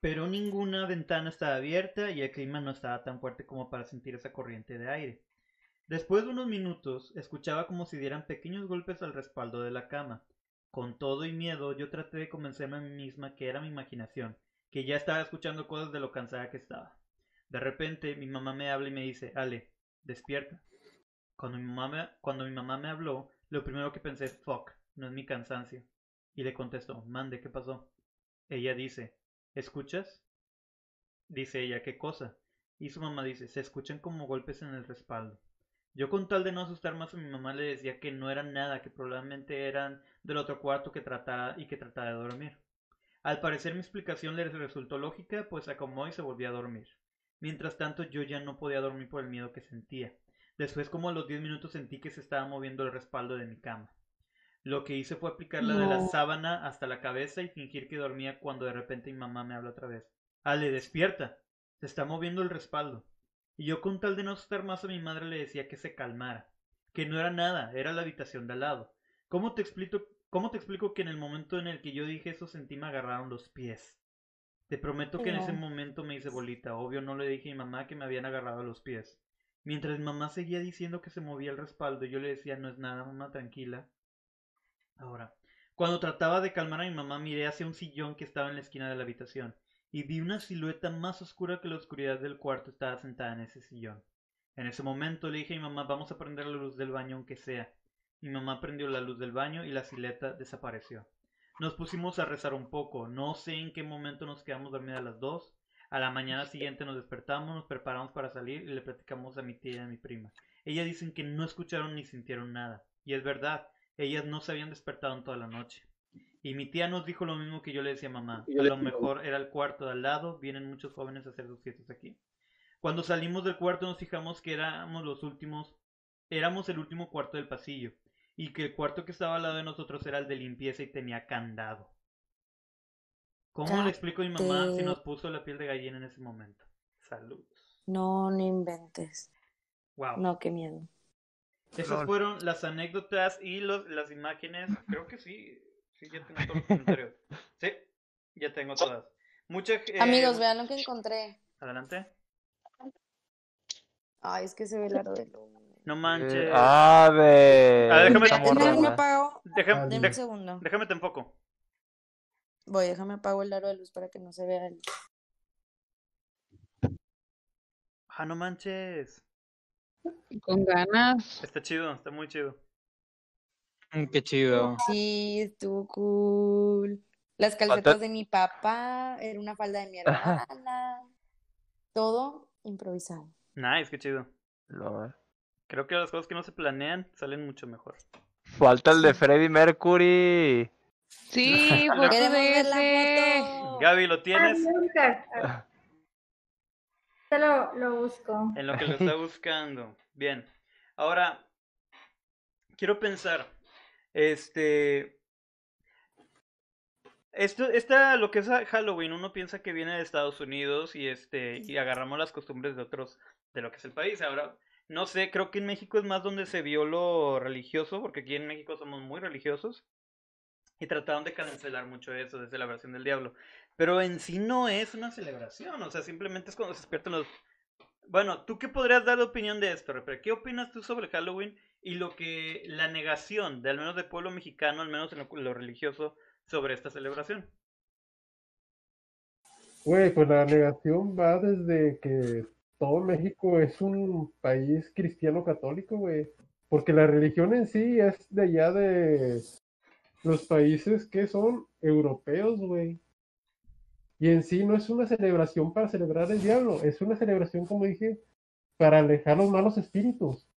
Pero ninguna ventana estaba abierta y el clima no estaba tan fuerte como para sentir esa corriente de aire. Después de unos minutos, escuchaba como si dieran pequeños golpes al respaldo de la cama. Con todo y miedo, yo traté de convencerme a mí misma que era mi imaginación, que ya estaba escuchando cosas de lo cansada que estaba. De repente, mi mamá me habla y me dice, Ale, despierta. Cuando mi mamá me, cuando mi mamá me habló, lo primero que pensé, fuck, no es mi cansancio. Y le contesto, mande, ¿qué pasó? Ella dice, ¿escuchas? Dice ella, ¿qué cosa? Y su mamá dice, se escuchan como golpes en el respaldo. Yo con tal de no asustar más a mi mamá le decía que no eran nada, que probablemente eran del otro cuarto que tratara y que tratara de dormir. Al parecer mi explicación le resultó lógica, pues acomodó y se volvió a dormir. Mientras tanto yo ya no podía dormir por el miedo que sentía. Después como a los 10 minutos sentí que se estaba moviendo el respaldo de mi cama. Lo que hice fue aplicarla de la sábana hasta la cabeza y fingir que dormía cuando de repente mi mamá me habla otra vez. Ale, despierta. Se está moviendo el respaldo. Y yo con tal de no asustar más a mi madre le decía que se calmara. Que no era nada, era la habitación de al lado. ¿Cómo te explico, cómo te explico que en el momento en el que yo dije eso sentí me agarraron los pies? Te prometo que en ese momento me hice bolita. Obvio no le dije a mi mamá que me habían agarrado los pies. Mientras mi mamá seguía diciendo que se movía el respaldo, yo le decía no es nada, mamá, tranquila. Ahora, cuando trataba de calmar a mi mamá, miré hacia un sillón que estaba en la esquina de la habitación y vi una silueta más oscura que la oscuridad del cuarto estaba sentada en ese sillón. En ese momento le dije a mi mamá, vamos a prender la luz del baño aunque sea. Mi mamá prendió la luz del baño y la silueta desapareció. Nos pusimos a rezar un poco, no sé en qué momento nos quedamos dormidas las dos. A la mañana siguiente nos despertamos, nos preparamos para salir y le platicamos a mi tía y a mi prima. Ellas dicen que no escucharon ni sintieron nada. Y es verdad, ellas no se habían despertado en toda la noche. Y mi tía nos dijo lo mismo que yo le decía a mamá. A lo mejor era el cuarto de al lado, vienen muchos jóvenes a hacer sus fiestas aquí. Cuando salimos del cuarto nos fijamos que éramos los últimos, éramos el último cuarto del pasillo, y que el cuarto que estaba al lado de nosotros era el de limpieza y tenía candado. ¿Cómo le explico a mi mamá si nos puso la piel de gallina en ese momento? Saludos. No, no inventes. Wow. No, qué miedo. Esas fueron las anécdotas y los, las imágenes. Creo que sí. Sí, ya tengo todos los comentarios. Sí, ya tengo todas. Mucha, eh, Amigos, vean lo que encontré. Adelante. Ay, es que se ve el aro de luna. No manches. Ave. A ver, déjame- esa Déjame, déjame morra. apago. Déjame, Ah, dé- un segundo. déjame te enfoco. Voy, déjame apago el aro de luz para que no se vea el... Ah, no manches. Con ganas. Está chido, está muy chido. Mm, Qué chido. Sí, estuvo cool. Las calcetas de mi papá, era una falda de mi hermana. Todo improvisado. Nice, qué chido. Lol. Creo que las cosas que no se planean salen mucho mejor. Falta el de Freddie Mercury. Sí, de ver la foto. Gaby, ¿lo tienes? Ah, Te lo, lo busco. En lo que lo está buscando. Bien. Ahora, quiero pensar. Este. Esto, esta, lo que es Halloween, uno piensa que viene de Estados Unidos y este, y agarramos las costumbres de otros, de lo que es el país. Ahora, no sé, creo que en México es más donde se vio lo religioso, porque aquí en México somos muy religiosos. Y trataron de cancelar mucho eso de celebración del diablo. Pero en sí no es una celebración, o sea, simplemente es cuando se despiertan los, bueno, ¿tú qué podrías dar de opinión de esto, Repre? ¿Qué opinas tú sobre Halloween y lo que la negación, de al menos del pueblo mexicano, al menos en lo, religioso, sobre esta celebración? Güey, pues la negación va desde que todo México es un país cristiano católico, güey. Porque la religión en sí es de allá de los países que son europeos, güey. Y en sí no es una celebración para celebrar el diablo, es una celebración, como dije, para alejar los malos espíritus.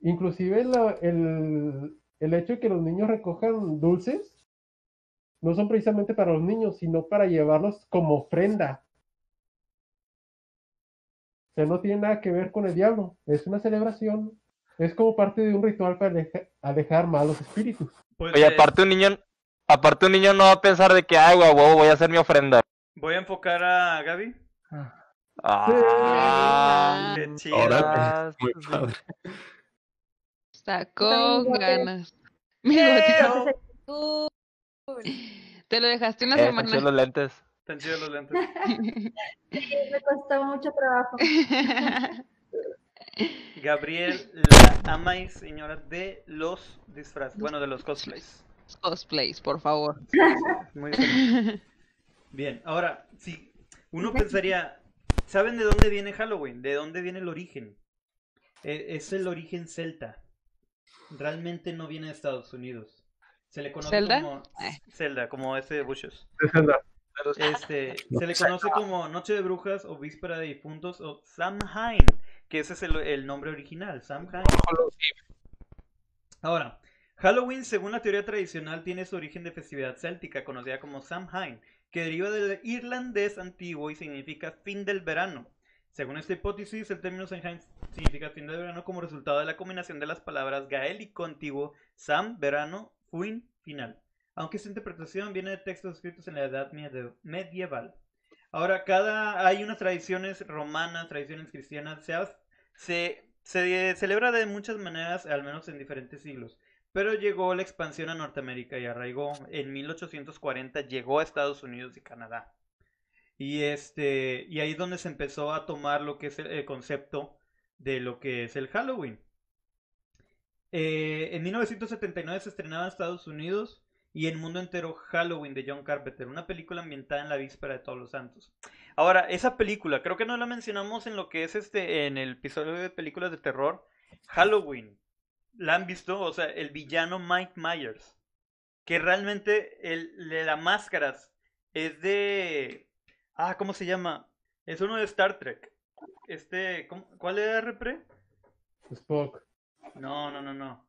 Inclusive la- el, el hecho de que los niños recojan dulces no son precisamente para los niños, sino para llevarlos como ofrenda. O sea, no tiene nada que ver con el diablo, es una celebración, es como parte de un ritual para aleja- alejar malos espíritus. Pues Oye, eh, aparte un niño, aparte un niño no va a pensar de que, ay, huevo, voy a hacer mi ofrenda. voy a enfocar a Gaby. Ah, Qué muy padre. Está con ganas. Mi. Te lo dejaste una eh, están semana. los lentes. Están chidos los lentes. me costó mucho trabajo. Gabriel, la ama y señora de los disfraces, bueno, de los cosplays. Cosplays, por favor. Muy diferente. Bien, ahora, si uno pensaría, ¿saben de dónde viene Halloween? ¿De dónde viene el origen? E- es el origen celta. Realmente no viene de Estados Unidos. Se le conoce ¿Zelda? como Eh. Zelda, como ese de Bushes. Este, se le conoce como Noche de Brujas o Víspera de Difuntos o Samhain, que ese es el, el nombre original, Samhain. Ahora, Halloween, según la teoría tradicional, tiene su origen de festividad céltica conocida como Samhain, que deriva del irlandés antiguo y significa fin del verano. Según esta hipótesis, el término Samhain significa fin del verano como resultado de la combinación de las palabras gaélico antiguo Sam, verano, Fuin, final. Aunque esta interpretación viene de textos escritos en la edad medieval. Ahora, cada hay unas tradiciones romanas, tradiciones cristianas, se, se, se celebra de muchas maneras, al menos en diferentes siglos. Pero llegó la expansión a Norteamérica y arraigó. En 1840 llegó a Estados Unidos y Canadá. Y este y ahí es donde se empezó a tomar lo que es el, el concepto de lo que es el Halloween. Eh, en 1979 se estrenaba en Estados Unidos y en mundo entero Halloween de John Carpenter, una película ambientada en la víspera de Todos los Santos. Ahora, esa película, creo que no la mencionamos en lo que es este, en el episodio de películas de terror, Halloween. ¿La han visto? O sea, el villano Mike Myers. Que realmente el de las máscaras es de... Ah, ¿cómo se llama? Es uno de Star Trek. Este, ¿cómo- ¿cuál era Repre? Spock. No, no, no, no.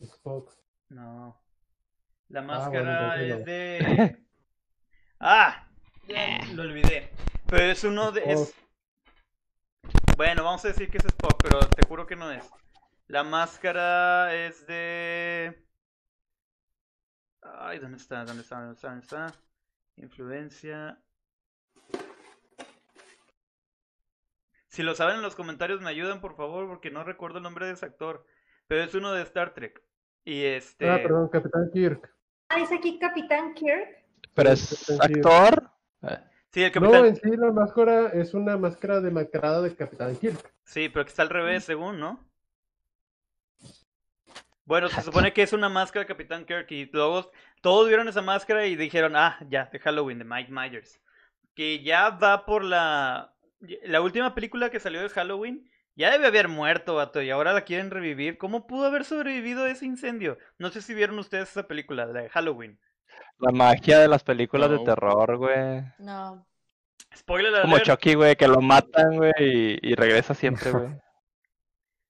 Spock. No. La Ah, bueno, máscara es de. ¡Ah! Lo olvidé. Pero es uno de. es- Bueno, vamos a decir que es Spock, pero te juro que no es. La máscara es de. Ay, ¿dónde está? ¿Dónde está? ¿Dónde está? ¿Dónde está? Influencia. Si lo saben en los comentarios me ayudan, por favor, porque no recuerdo el nombre de ese actor. Pero es uno de Star Trek. Y este. Ah, perdón, Capitán Kirk. Ah, dice aquí Capitán Kirk. Pero es actor. Sí, el No, capitán. en sí la máscara es una máscara demacrada de Capitán Kirk. Sí, pero que está al revés, según, ¿no? Bueno, se supone que es una máscara de Capitán Kirk y luego todos vieron esa máscara y dijeron, ah, ya, de Halloween, de Mike Myers. Que ya va por la... La última película que salió de Halloween ya debe haber muerto, vato, y ahora la quieren revivir. ¿Cómo pudo haber sobrevivido ese incendio? No sé si vieron ustedes esa película, la de Halloween. La magia de las películas de terror, güey. No. Spoiler Como alert. Chucky, güey, que lo matan, güey, y, y regresa siempre, güey.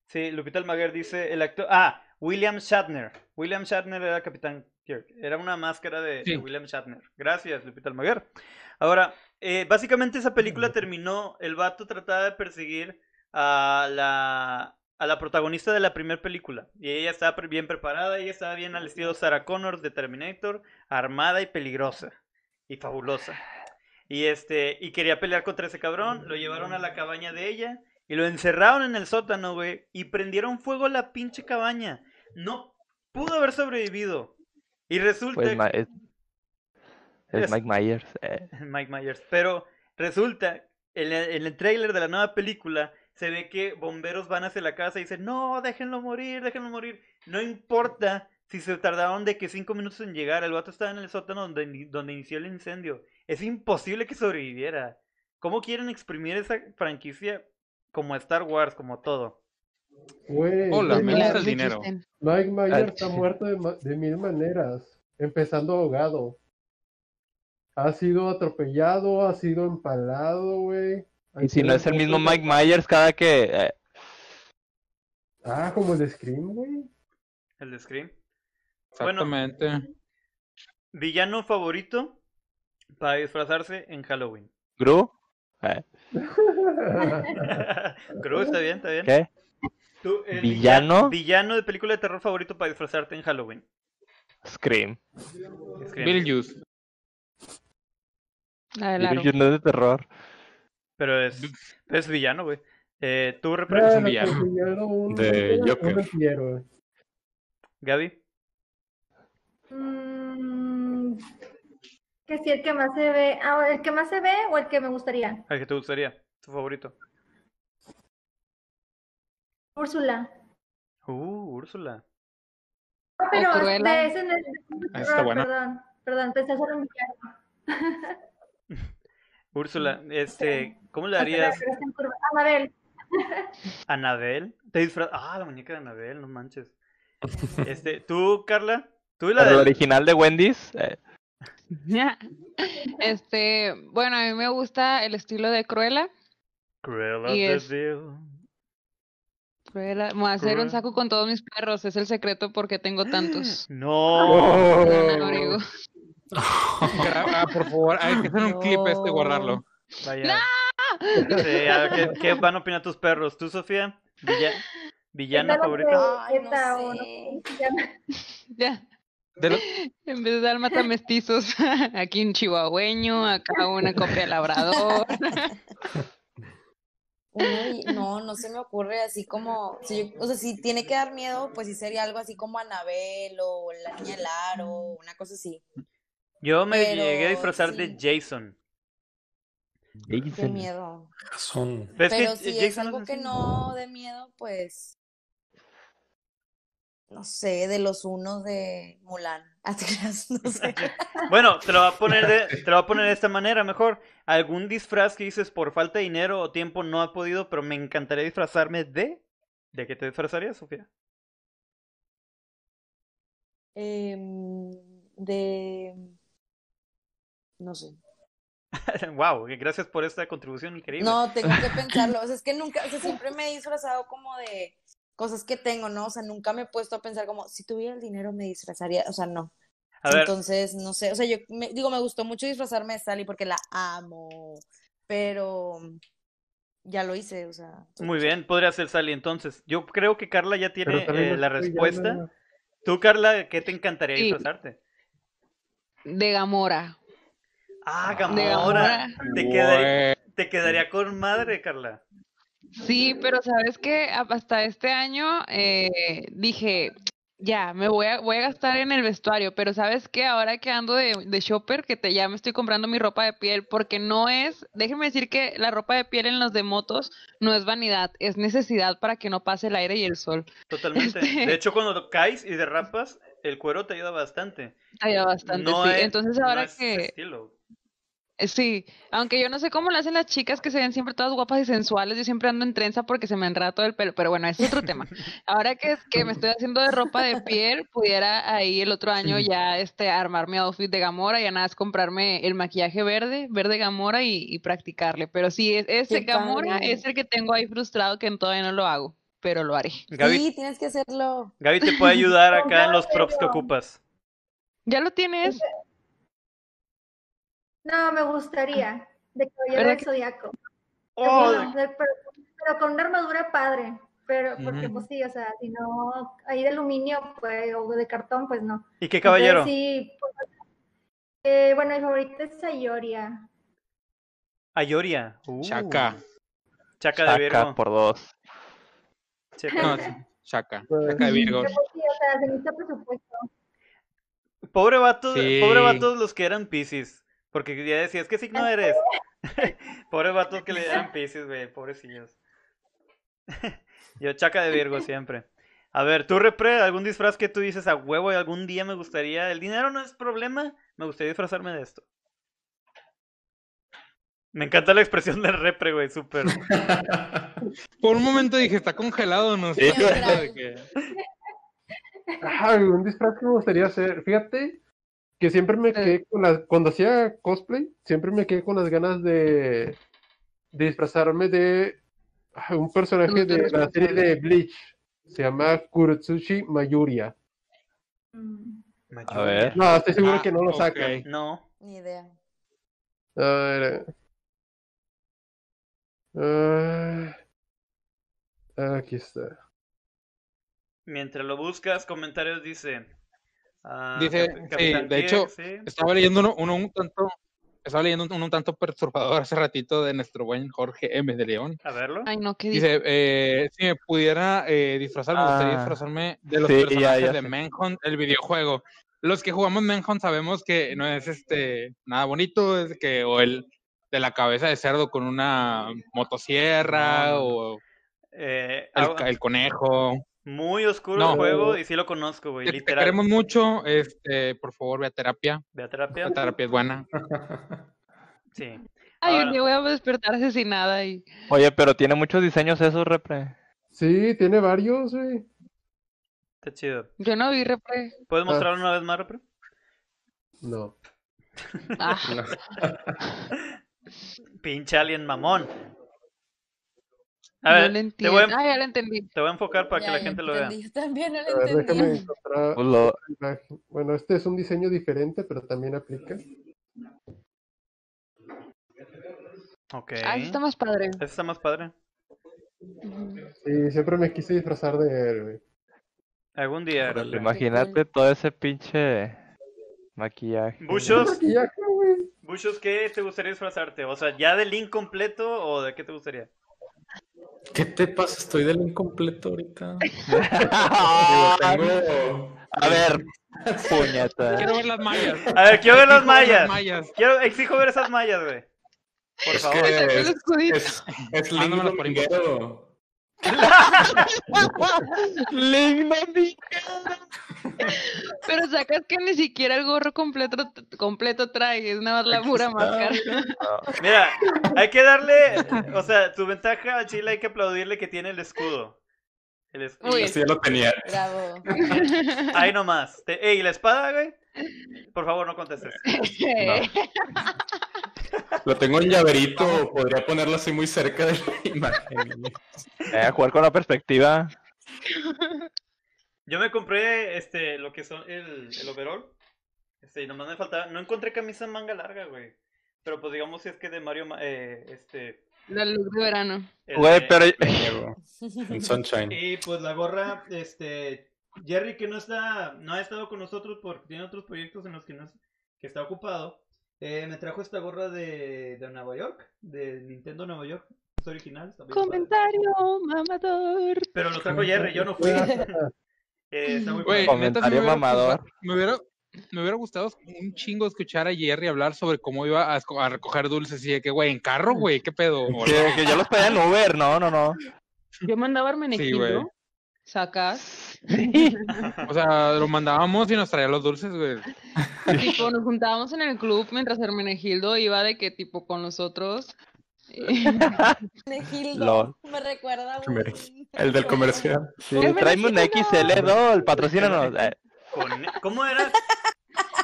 Sí, Lupita Almaguer dice el actor. Ah, William Shatner. William Shatner era Capitán Kirk. Era una máscara de, de. William Shatner. Gracias, Lupita Almaguer. Ahora, eh, básicamente esa película terminó. El vato trataba de perseguir a la, a la protagonista de la primera película. Y ella estaba bien preparada. Ella estaba bien al estilo Sarah Connor de Terminator. Armada y peligrosa. Y fabulosa. Y este, y quería pelear contra ese cabrón. Lo llevaron a la cabaña de ella. Y lo encerraron en el sótano, güey. Y prendieron fuego a la pinche cabaña. No pudo haber sobrevivido. Y resulta. Pues ma- es, Mike Myers. eh. Mike Myers. Pero resulta, en el, en el tráiler de la nueva película, se ve que bomberos van hacia la casa y dicen, no, déjenlo morir, déjenlo morir. No importa si se tardaron de que cinco minutos en llegar. El vato estaba en el sótano donde, donde inició el incendio. Es imposible que sobreviviera. ¿Cómo quieren exprimir esa franquicia como Star Wars, como todo? Güey, Hola, Mike me Myers- gusta el dinero. Mike Myers Ah, está muerto de, ma- de mil maneras, empezando ahogado. Ha sido atropellado, ha sido empalado, güey. Y si no es el mismo Mike Myers, cada que. eh, Ah, como el de Scream, güey. El de Scream. Bueno. Exactamente. Villano favorito para disfrazarse en Halloween. Gru. eh, Cruz, está bien, está bien. ¿Qué? Tú, el ¿Villano? villa- Villano de película de terror favorito para disfrazarte en Halloween. Scream. Scream. Beetlejuice. La del aro. Beetlejuice no es de terror. Pero es, es villano, güey. Eh, ¿Tú, repre- Bueno, un villano. villano, un- De un Joker. Gaby? Mm, que si el que más se ve, ah, el que más se ve o el que me gustaría. ¿El que te gustaría? ¿Tu favorito? Úrsula. Uh, Úrsula. No, pero Cruella. de ese, de- de- Ah, está buena. perdón, perdón, pensé solo en villano. Úrsula, este, ¿cómo le harías. Anabel. a Anabel? ¿Te disfrazas? Ah, la muñeca de Anabel, no manches. Este, ¿tú, Carla? ¿Tú y la El del- original de Wendy's. eh, Este, bueno, a mí me gusta el estilo de Cruella. Cruella Y de es- Vil. Cruella. Me voy a hacer un saco con todos mis perros. Es el secreto porque tengo tantos. No. Abrigo. Gra- ah, por favor, hay que hacer un clip este y guardarlo. Vaya. Sí, a ver, ¿qué, qué van a opinar tus perros? ¿Tú, Sofía? Villa- ¿Villana favorita? Ay, no Esta, o no sé. Ya. De lo- En vez de dar matamestizos, aquí un chihuahueño, acá una copia de labrador. Uno y- no, no se me ocurre así como, si yo- o sea, si tiene que dar miedo, pues sí sería algo así como Anabel o la niña del aro, una cosa así. Yo me Pero llegué a disfrazar de sí. Jason. Qué miedo. Son. Pero que Pero si es Jason algo es que así. no de miedo, pues no sé, de los unos de Mulan. Ah, no sé. Bueno, te lo voy a poner de, te lo voy a poner de esta manera mejor. ¿Algún disfraz que dices por falta de dinero o tiempo no ha podido, pero me encantaría disfrazarme de? ¿De qué te disfrazarías, Sofía? Em, de no sé. wow, gracias por esta contribución increíble. No, tengo que pensarlo. O sea, es que nunca, o sea, siempre me he disfrazado como de cosas que tengo, ¿no? O sea, nunca me he puesto a pensar como, si tuviera el dinero me disfrazaría, o sea, no. A ver, Entonces, no sé, o sea, yo me, digo, me gustó mucho disfrazarme de Sally porque la amo, pero ya lo hice, o sea. muy bien, podría ser Sally entonces. Yo creo que Carla ya tiene eh, la respuesta. Tú, Carla, ¿qué te encantaría Sí. disfrazarte? De Gamora. Ah, Gamora. Gamora. Te, quedaría, te quedaría con madre, Carla. Sí, pero sabes que hasta este año eh, dije, ya, me voy a, voy a gastar en el vestuario, pero sabes que ahora que ando de, de shopper, que te, ya me estoy comprando mi ropa de piel, porque no es, déjenme decir que la ropa de piel en los de motos no es vanidad, es necesidad para que no pase el aire y el sol. Totalmente. Este- De hecho, cuando caes y derrapas, el cuero te ayuda bastante. Ayuda bastante, No sí. es- Entonces no ahora es que, estilo. Eh, Sí, aunque yo no sé cómo lo hacen las chicas que se ven siempre todas guapas y sensuales, yo siempre ando en trenza porque se me enreda todo el pelo, pero bueno, ese es otro tema. Ahora que, que me estoy haciendo de ropa de piel, pudiera ahí el otro año ya este armar mi outfit de Gamora, ya nada es comprarme el maquillaje verde, verde Gamora y, y practicarle. Pero sí, es- ese Qué Gamora padre. es el que tengo ahí frustrado que todavía no lo hago, pero lo haré. Gaby, Sí, tienes que hacerlo. Gaby te puede ayudar acá en los props que ocupas. ¿Ya lo tienes? No, me gustaría. De caballero ¿Verdad del que- zodiaco. Oh, de- pero, pero con una armadura padre. Pero, porque pues sí, o sea, si no, ahí de aluminio pues, o de cartón, pues no. ¿Y qué caballero? Entonces, sí, pues, eh, bueno, mi favorita es Sayoria. Ayoria. Uh, Chaca. Chaca de Saca Virgo. por dos. Checa. No, Chaca. Pues, Chaca de Virgo. Pues, sí, o sea, se necesita presupuesto. Pobre vatos, Sí. pobre vatos los que eran Pisces. Porque ya decías, ¿qué signo eres? pobre vatos que le dieran Pisces, güey, pobrecillos. Yo, chaca de Virgo siempre. A ver, tú, Repre, algún disfraz que tú dices a huevo y algún día me gustaría. El dinero no es problema, me gustaría disfrazarme de esto. Me encanta la expresión del Repre, güey, súper. Por un momento dije, está congelado, no sé. Sí, que- Ah, un disfraz que me gustaría hacer. Fíjate que siempre me quedé con las. Cuando hacía cosplay, siempre me quedé con las ganas de, de disfrazarme de un personaje de la serie de Bleach. Se llama Kurotsushi Mayuria. Mm. A ver. No, estoy seguro Ah, que no lo ok. sacan. No. Ni idea. A ver. Ah, aquí está. Mientras lo buscas, comentarios dice. Ah, Dice, Cap- sí, de hecho, sí. Estaba leyendo uno, uno un tanto, estaba leyendo uno un tanto perturbador hace ratito de nuestro buen Jorge M. de León. A verlo. Ay, no, ¿qué dice? Dice, eh, si me pudiera eh, disfrazar, me gustaría Ah, disfrazarme de los sí, personajes ya de. Manhunt, el videojuego. Los que jugamos Manhunt sabemos que no es este nada bonito, es que o el de la cabeza de cerdo con una motosierra No, o Eh, el, ah, el conejo. Muy oscuro No. el juego y sí lo conozco, güey. Te, te Literal. queremos mucho, este, por favor, ve a terapia. Ve a terapia. La terapia es buena. Sí. Ay, ahora- un día voy a despertar asesinada y... Oye, pero tiene muchos diseños esos, repre. Sí, tiene varios, güey. Está chido. Yo no vi repre. ¿Puedes Ah. mostrarlo una vez más, Repre? No. Ah, Pinche alien mamón. A ver, no le te entiendo. voy a- Ah, ya lo entendí. Te voy a enfocar para que la gente lo vea. entendí, Yo también no lo ver, entendí. encontrar Pues lo- la imagen. Bueno, este es un diseño diferente, pero también aplica. Ok. Ah, sí está más padre. Ese está más padre. Sí, siempre me quise disfrazar de él, güey. Algún día. Imagínate todo ese pinche maquillaje. Maquillaje, güey. Bushos, ¿qué te gustaría disfrazarte? O sea, ¿ya del link completo o de qué te gustaría? ¿Qué te pasa? Estoy del incompleto ahorita. Ah, tengo... A ver, puñeta. Quiero ver las mallas. A ver, quiero ver las mallas. mallas. Quiero, exijo ver esas mallas, güey. Por Es favor. que es, es, es Link. Dominguero. Link Pero sacas que ni siquiera el gorro completo, completo trae, es nada más la pura máscara. Mira, hay que darle, o sea, su ventaja a Chile hay que aplaudirle que tiene el escudo. El escudo. Uy. Ya lo tenía. Bravo. Ahí nomás. Te- Ey, ¿la espada, güey? Por favor, no contestes. Lo tengo en llaverito. Podría ponerlo así muy cerca de la imagen. Eh, jugar con la perspectiva. Yo me compré este lo que son el, el overall. Este, y nomás me faltaba. No encontré camisa en manga larga, güey. Pero pues digamos si es que de Mario Ma- eh, este. La luz de verano. Güey, pero. En Sunshine. Y pues la gorra, este. Jerry que no está. No ha estado con nosotros porque tiene otros proyectos en los que no es- que está ocupado. eh, me trajo esta gorra de, de Nueva York. De Nintendo Nueva York. Es original. está bien padre. Comentario mamador. Pero lo trajo Jerry, yo no fui. Eh, está muy Güey, padre. neta, sí Comentario me hubiera, mamador. me hubiera, me hubiera gustado un chingo escuchar a Jerry hablar sobre cómo iba a, recoger dulces y de que, güey, en carro, güey, ¿qué pedo? Que, que yo los pedía en Uber, no, no, no. Yo mandaba a Sí. Hermenegildo. Sacas. O sea, lo mandábamos y nos traía los dulces, güey. Tipo, nos juntábamos en el club mientras Hermenegildo iba de que tipo con nosotros. Menegildo. Lol. Me recuerda a un- Mereg- El del comercial. Sí, tráeme un XL2, patrocínanos. Con- ¿Cómo era?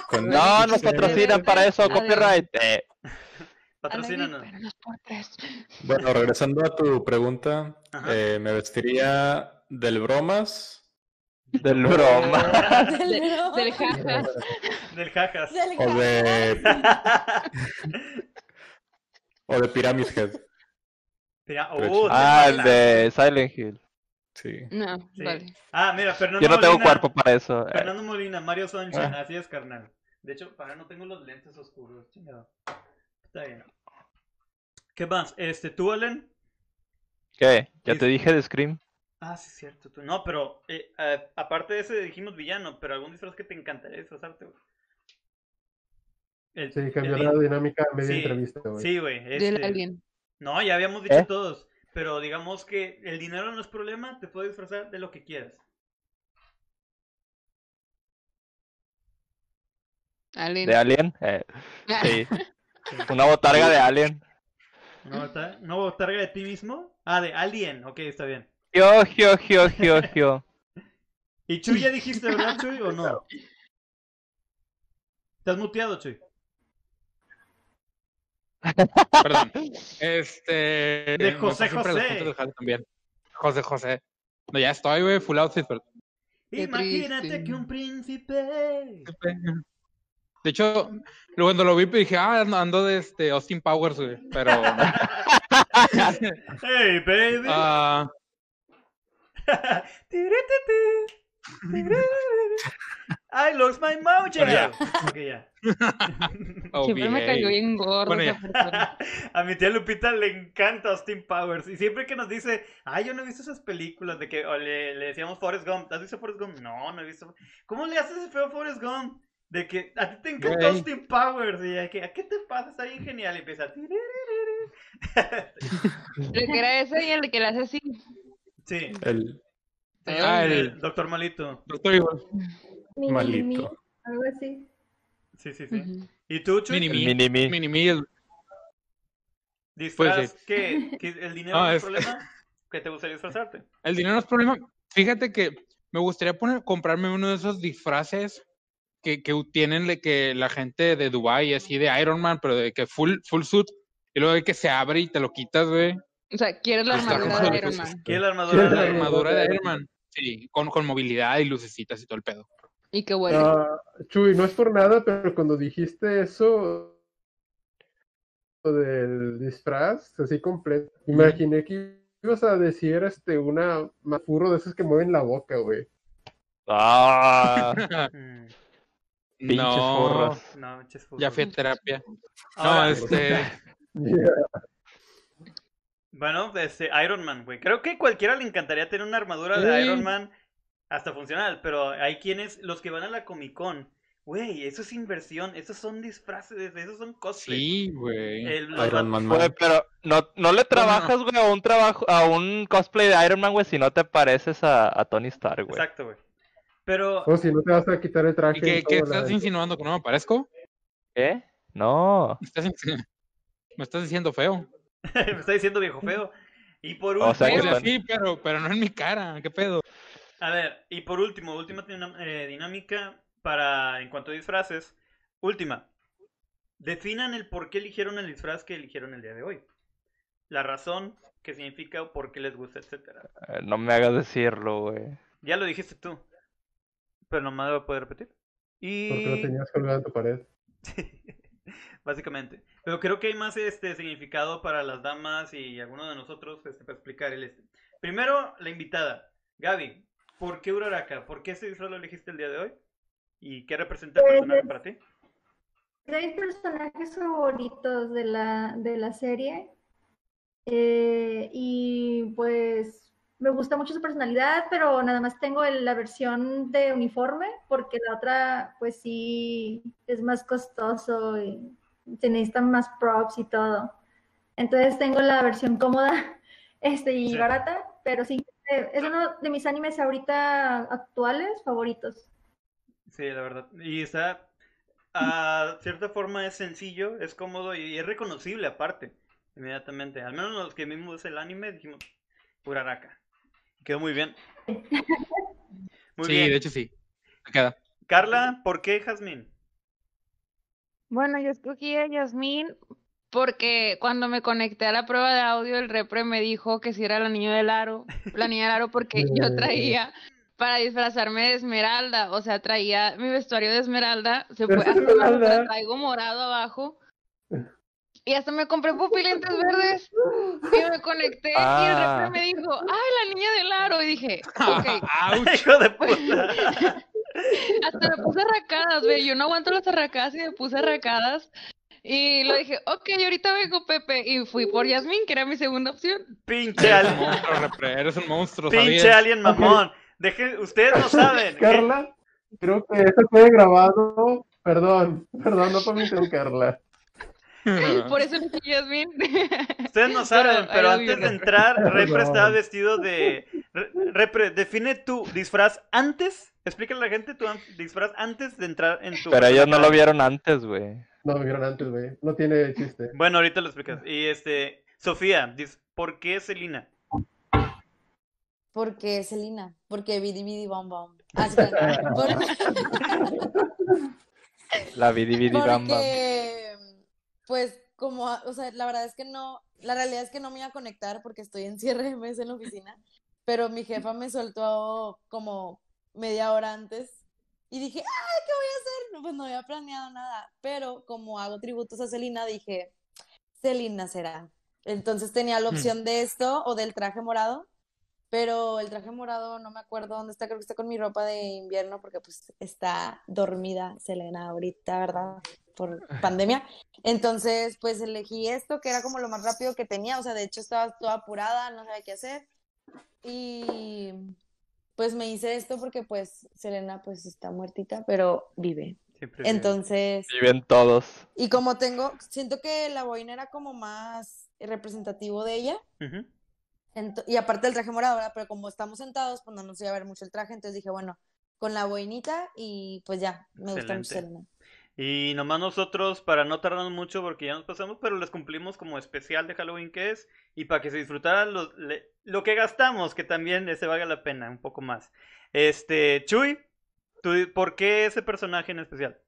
Con no nos patrocinan para eso, copyright. Eh, Patrocínanos. Bueno, regresando a tu pregunta, eh, me vestiría del bromas. del broma. Del del jaja. Del jajas. O de. o de Pyramid Head. Uh, Ah, el de Silent Hill. Sí. No, Sí. vale. Ah, mira, Fernando Yo no tengo Molina- cuerpo para eso. Fernando Molina, Mario Sunshine, Ah. así es, carnal. De hecho, para no tengo los lentes oscuros, chingado. Está bien. ¿Qué más? Este, ¿tú, Ellen? ¿Qué? Ya te dije de Scream. Ah, sí, es cierto. Tú. No, pero eh, eh, aparte de ese dijimos villano, pero algún disfraz que te encantaría disfrazarte, güey. El- Sí, el lin- la dinámica a media Sí, entrevista, güey. Sí, güey. Del este- alien. No, ya habíamos dicho ¿Eh? todos. Pero digamos que el dinero no es problema, te puedes disfrazar de lo que quieras. Alien. ¿De Alien? Eh, sí. Una botarga de Alien. ¿No, botar- ¿No botarga de ti mismo? Ah, de Alien. Ok, está bien. Gio, gio, gio, gio, gio. ¿Y Chuy ya dijiste, verdad, Chuy, o no? ¿Estás muteado, Chuy? Perdón. Este. De José José. también. José José. No, ya estoy, güey, full outfit, pero. Imagínate que un príncipe. De hecho, luego cuando lo vi dije, ah, ando- de este Austin Powers, güey. Pero. Hey, baby. ah, I lost my mojo. Ya. Ok, ya. Siempre me cayó bien gordo Bueno, esa persona. A mi tía Lupita le encanta Austin Powers. Y siempre que nos dice, ay, yo no he visto esas películas, de que o le, le decíamos Forrest Gump. ¿Has visto Forrest Gump? No, no he visto. ¿Cómo le haces ese feo a Forrest Gump? De que a ti te encanta. Austin Powers. Y de que, ¿a qué te pasa? Está bien genial. Y empieza. El que era ese y el que le hace así. Sí. El Ah, el, el- Doctor Malito. Doctor Evil. Mi, mi, mi, malito. algo así. Sí, sí, sí. ¿Y tú, Chuy? Mini Me. mini. Mini Me. el- ¿Disfraz Pues sí. que, que el dinero Ah, no es es- problema? ¿Que te gustaría disfrazarte? El dinero no es problema. Fíjate que me gustaría poner, comprarme uno de esos disfraces que, que tienen de que la gente de Dubai así de Iron Man, pero de que full, full suit, y luego de que se abre y te lo quitas, güey. O sea, ¿quieres la Está armadura de Iron. Man? ¿Qué es la Sí, armadura es de la La Iron Man? armadura de Iron Man. Sí, con, con movilidad y lucecitas y todo el pedo. Y que huele. Ah, Chuy, no es por nada, pero cuando dijiste eso lo del disfraz así completo, imaginé que ibas a decir este una mafurro de esos que mueven la boca, güey. Ah, pinches no. No, ya fui a terapia. No, Ahora, este. Bueno, este, Iron Man, güey. Creo que cualquiera le encantaría tener una armadura de Sí. Iron Man hasta funcional, pero hay quienes, los que van a la Comic Con, güey, eso es inversión, esos son disfraces, esos son cosplays. Sí, güey. Iron Man, Güey, man. pero no, no le trabajas, güey, a un trabajo, a un cosplay de Iron Man, güey, si no te pareces a, a Tony Stark, güey. Exacto, güey. Pero, O si no te vas a quitar el traje. ¿Y qué, estás insinuando? ¿Que no me parezco? ¿Qué? No. ¿Me estás, me estás diciendo feo? me está diciendo viejo feo. Y por O sea que último, O sea, sí, pero, pero no en mi cara. ¿Qué pedo? A ver, y por último, última eh, dinámica para, en cuanto a disfraces, última. Definan el por qué eligieron el disfraz que eligieron el día de hoy. La razón, qué significa o por qué les gusta, etcétera. Eh, No me hagas decirlo, güey. Ya lo dijiste tú. Pero no me voy a poder repetir. Porque lo Y tenías colgado en tu pared. básicamente. Pero creo que hay más este significado para las damas y algunos de nosotros este, para explicar el este. Primero, la invitada. Gaby, ¿por qué Uraraka? ¿Por qué ese disfraz lo elegiste el día de hoy? ¿Y qué representa el Pues, personaje para ti? mis personajes favoritos de la, de la serie. Eh, y pues me gusta mucho su personalidad, pero nada más tengo el- la versión de uniforme, porque la otra, pues sí, es más costoso y se necesitan más props y todo. Entonces tengo la versión cómoda este, y Sí. barata, pero sí, es uno de mis animes ahorita actuales favoritos. Sí, la verdad. Y está, a cierta forma es sencillo, es cómodo y es reconocible aparte, inmediatamente. Al menos los que vimos el anime dijimos, Uraraka. Quedó muy bien. Muy sí, bien. de hecho sí. Queda. Carla, ¿por qué Jazmín? Bueno, yo escogí a Yasmín porque cuando me conecté a la prueba de audio, el repre me dijo que si era la niña del aro, la niña del aro porque yo traía para disfrazarme de Esmeralda, o sea, traía mi vestuario de Esmeralda, se fue hasta traigo morado abajo. Y hasta me compré pupilentes verdes y me conecté y el Ah. repre me dijo, ay, la niña del aro. Y dije, ok, de puta. hasta me puse arracadas, güey. Yo no aguanto las arracadas y me puse arracadas. Y lo dije, ok, ahorita vengo, Pepe. Y fui por Yasmín, que era mi segunda opción. Pinche repre, eres un monstruo, Pinche alien mamón. Deje- ustedes no saben. Carla, creo que esto fue grabado. Perdón, perdón, no permiten Carla. Por eso elegí Yasmín. Ustedes no saben, Pero, antes de entrar, Repre estaba vestido de. Re- Repre, define tu disfraz antes. Explícale a la gente tu disfraz antes de entrar en tu. Pero ellos no lo vieron antes, güey. No, me vieron antes, güey. No tiene chiste. Bueno, ahorita lo explicas. Y este. Sofía, ¿por qué Celina? Porque Celina, porque Bidi Bidi Bom Bom. Ah, sí, claro. Por- La vidi vidi bam bam. Porque, pues, como, o sea, la verdad es que no, la realidad es que no me iba a conectar porque estoy en cierre de mes en la oficina, pero mi jefa me soltó como media hora antes y dije, ay, ¿qué voy a hacer? No, Pues no había planeado nada, pero como hago tributos a Celina, dije, Celina será. Entonces tenía la opción de esto o del traje morado, pero el traje morado no me acuerdo dónde está, creo que está con mi ropa de invierno porque pues está dormida Selena ahorita, ¿verdad? Por pandemia. Entonces, pues elegí esto que era como lo más rápido que tenía, o sea, de hecho estaba toda apurada, no sabía qué hacer. Y pues me hice esto porque pues Selena pues está muertita, pero vive. Siempre. Entonces, Viven todos. y como tengo, siento que la boina era como más representativo de ella. Y aparte del traje morado, ¿verdad? Pero como estamos sentados, pues no nos iba a ver mucho el traje, entonces dije, bueno, con la boinita y pues ya, me gusta mucho. Selena. Y nomás nosotros, para no tardarnos mucho, porque ya nos pasamos, pero les cumplimos como especial de Halloween que es, y para que se disfrutaran lo, le- lo que gastamos, que también se valga la pena, un poco más. Este, Chuy, ¿tú, ¿por qué ese personaje en especial?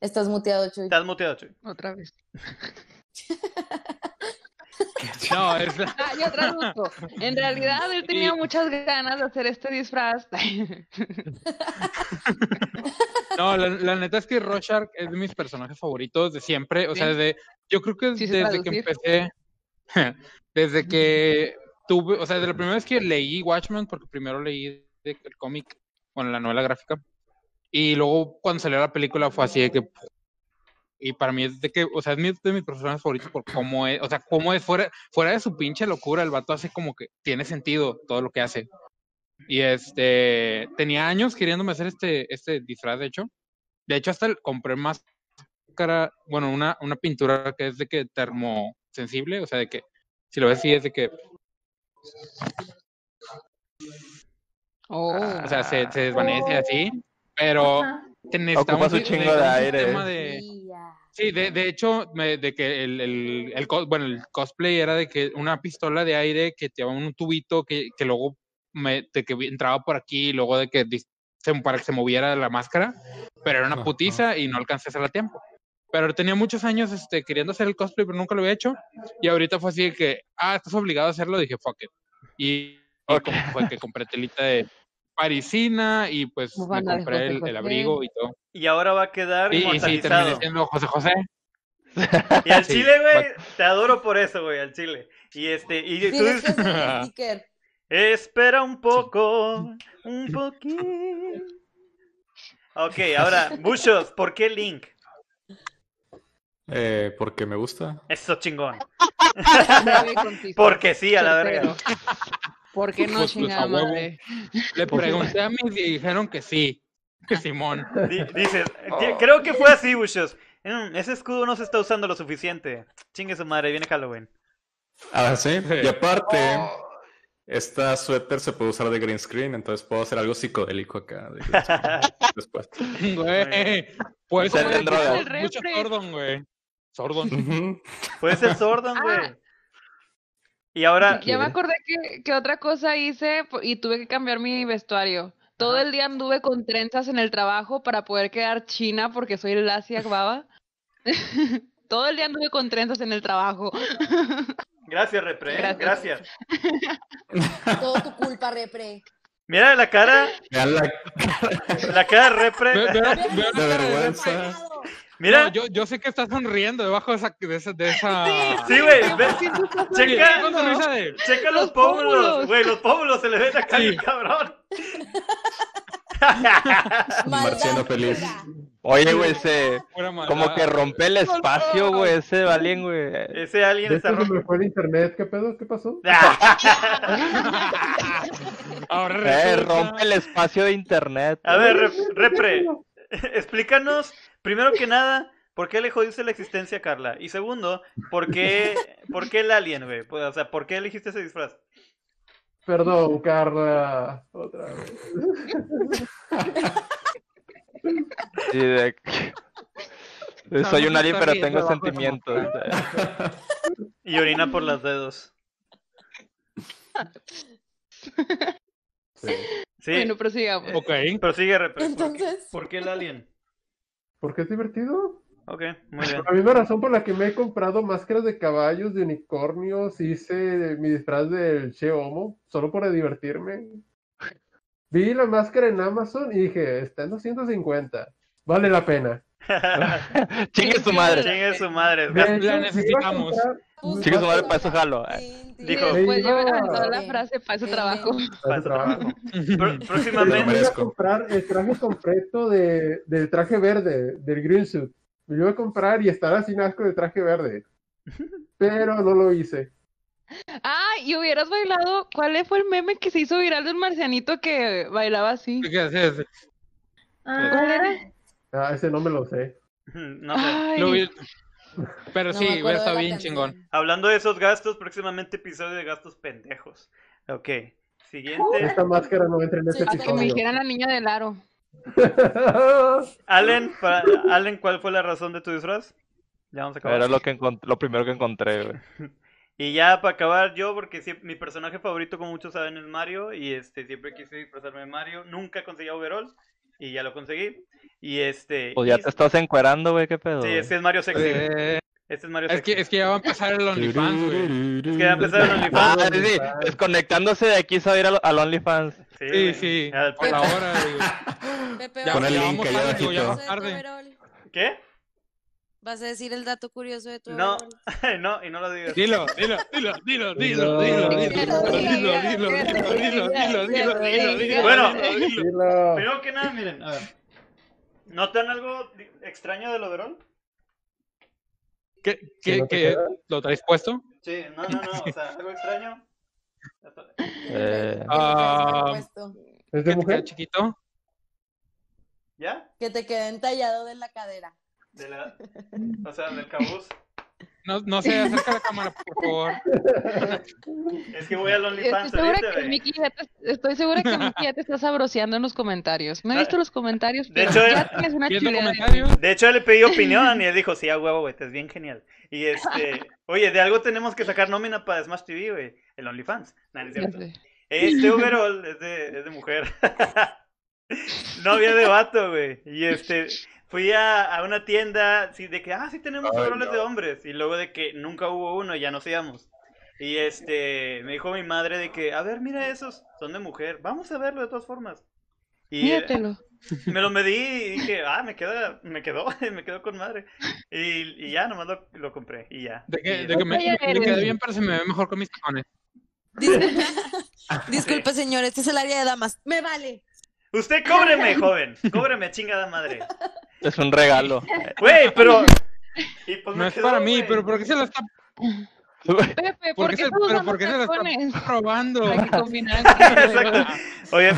Estás muteado, Chuy. Estás muteado, Chuy. Otra vez. No, es la- Ah, yo traduzco. En realidad él tenía muchas ganas de hacer este disfraz. no, la, la neta es que Rorschach es de mis personajes favoritos de siempre. O sea, desde, yo creo que Sí desde que empecé, desde que tuve, o sea, de la primera vez que leí Watchmen, porque primero leí el cómic, bueno, la novela gráfica, y luego cuando salió la película fue así de que, y para mí es de que, o sea, es de mis personajes favoritos por cómo es, o sea, cómo es fuera, fuera de su pinche locura, el vato hace como que tiene sentido todo lo que hace. Y este, tenía años queriéndome hacer este, este disfraz, de hecho. De hecho, hasta compré máscara, bueno, una, una pintura que es de que termosensible, o sea, de que, si lo ves así, es de que, Oh. o sea, se, se desvanece así, pero te necesitamos su un- chingo de aire. de- Sí, de, de hecho, me- de que el, el, bueno, el cosplay era de que una pistola de aire que te llevaba un tubito que, que luego me, de que entraba por aquí y luego de que se- para que se moviera la máscara, pero era una Ajá. putiza y no alcancé a hacerla a tiempo. Pero tenía muchos años este, queriendo hacer el cosplay, pero nunca lo había hecho. Y ahorita fue así de que, ah, estás obligado a hacerlo. Dije, fuck it. Y, y Ok. como fue que compré telita de parisina y pues me compré José el, el José. abrigo y todo. Y ahora va a quedar Y, y sí, terminé siendo José José. Y al Sí, chile, güey, te adoro por eso, güey, al chile. Y este, y tú Tienes que hacer el sticker. Espera un poco, un poquito. Ok, ahora, Bushos, ¿por qué Link? Eh, porque me gusta. Eso chingón. Porque sí, a la verga. ¿Por qué no, Pues, chingada madre? Le pregunté a mis y dijeron que sí. Que Simón. Di- Dices, di- creo que fue así, Bushos. Mm, ese escudo no se está usando lo suficiente. Chingue su madre, viene Halloween. Ah, sí. Y aparte, Oh. Esta suéter se puede usar de green screen, entonces puedo hacer algo psicodélico acá. de green screen después. Güey. Güey, drogas. mucho-. Sordon, güey. Sordon. Puede ser Sordon, güey. Ah. Y ahora, Ya me acordé que, que otra cosa hice y tuve que cambiar mi vestuario. Todo Ajá. el día anduve con trenzas en el trabajo para poder quedar china porque soy lacia baba. Todo el día anduve con trenzas en el trabajo. gracias, Repre. ¿eh? Gracias. Gracias. Todo tu culpa, repre. Mira la cara, la la cara de Ve- Repre. ve- ve la de de vergüenza. Mira, No, yo, yo sé que estás sonriendo debajo de esa. De esa, de esa... sí, güey, Sí, checa, de- checa los Los pómulos, güey, los pómulos se le ven acá, Sí. cabrón. marciano feliz. Oye, güey, se... pura maldad. Como que rompe el espacio, güey, ese alien, güey. Ese alguien De está rojo. me fue el internet. ¿Qué pedo? ¿Qué pasó? Ahora Eh, rompe el espacio de internet. A ver, Rep- Repre, explícanos, primero que nada, ¿por qué le jodiste la existencia a Carla? Y segundo, ¿por qué, ¿por qué el alien, güey? Pues, O sea, ¿por qué elegiste ese disfraz? Perdón, Carla. Otra vez. Sí, de- Soy un alien, pero tengo sentimientos. Y orina por los dedos. Sí. Sí, Bueno, prosigamos. Ok. prosigue, Repre. ¿Por qué- Entonces, ¿Por qué el alien? ¿Por qué es divertido? Ok, muy bien. La misma razón por la que me he comprado máscaras de caballos, de unicornios, hice mi disfraz del Che Homo, solo para divertirme. Vi la máscara en Amazon y dije, está en 250, vale la pena. Chingue su madre. Chingue su madre. Hecho, la necesitamos. pues, Chingue su madre, pues, para eso jalo. Dijo- Y después ya me la frase para su trabajo. Para su trabajo. Próximamente, Me iba a comprar el traje completo de, del traje verde, del green suit. Me lo iba a comprar y estar así asco de traje verde. Pero no lo hice. Ah, y hubieras bailado. ¿Cuál fue el meme que se hizo viral del marcianito que bailaba así? ¿Qué haces? Ah, ¿Cuál era? Ah, ese no me lo sé. no sé. Ay, Lo vi- Pero No sí, hubiera estado bien canción. chingón. Hablando de esos gastos, próximamente episodio de gastos pendejos. Ok, siguiente. Esta máscara no entra en ese Sí, hasta que me episodio. dijeran la niña del aro. Allen, Allen, ¿cuál fue la razón de tu disfraz? Ya vamos a acabar. Era lo, que encont- lo primero que encontré, güey. Y ya para acabar yo, porque sie- mi personaje favorito, como muchos saben, es Mario. Y este siempre quise disfrazarme de Mario. Nunca conseguí overall. Y ya lo conseguí. Y este. Pues ya y- te estás encuerando, güey, qué pedo. Sí, ese es Mario Sexy. Eh, Este es Mario Es que, Sexy. es que ya va a empezar el OnlyFans, güey. Es que ya empezó el Ah, OnlyFans. sí, sí, desconectándose de aquí se va a ir al, al OnlyFans. Sí, sí. Al- Por la hora, güey. Ya, Pon el ya link ya vamos de tu tarde. ¿Qué? ¿Vas a decir el dato curioso de tu No, no, y no lo digas. Dilo, dilo, dilo, dilo, dilo, Dilo. dilo, dilo, Dilo, dilo, dilo, dilo, dilo, dilo, dilo, dilo, dilo, dilo, dilo, Bueno. dilo, dilo. Dilo. Primero que nada, miren, a ver. ¿Notan algo extraño del overall? ¿Qué, ¿Que qué, qué, lo traes puesto? Sí, no, no, no, o sea, algo extraño. Eh, Ah. ¿Es ¿Qué de mujer? chiquito? ¿Ya? Que te quede entallado de la cadera. De la, o sea, del cabuz. No, no se acerca la cámara, por favor. Es que voy al Estoy OnlyFans segura, ahorita, que güey. Miki ya te, estoy segura que Miki ya te está sabroseando en los comentarios. No he visto los comentarios, De hecho, ya tienes una ¿Viendo chulada. de- comentarios? De hecho, le pedí opinión y él dijo, sí, a huevo, güey, te es bien genial. Y este, oye, de algo tenemos que sacar nómina para Smash TV, güey, el OnlyFans. Nah, no es cierto. Este overall es de, es de mujer. no había de vato, güey. Y este, fui a, a una tienda sí, de que, ah, sí tenemos Ay, overoles no. de hombres. Y luego de que nunca hubo uno y ya nos íbamos. Y este, me dijo mi madre de que, a ver, mira esos, son de mujer. Vamos a verlo de todas formas. Y Míratelo. me lo medí y dije, ah, me queda, me quedó, me quedó con madre. Y, y ya, nomás lo, lo compré y ya. De que, Y- de que me, me quedé bien, pero se me ve mejor con mis tacones. Disculpe, Disculpe, señor, este es el área de damas. Me vale. Usted cóbreme, joven, cóbreme, chingada madre. es un regalo. Güey, pero... y pues No es quedó, para mí, pero ¿por qué se lo está, Pepe, por ¿por qué se, pero usando por qué se lo tacones? está robando? Para que el Exacto. Oye,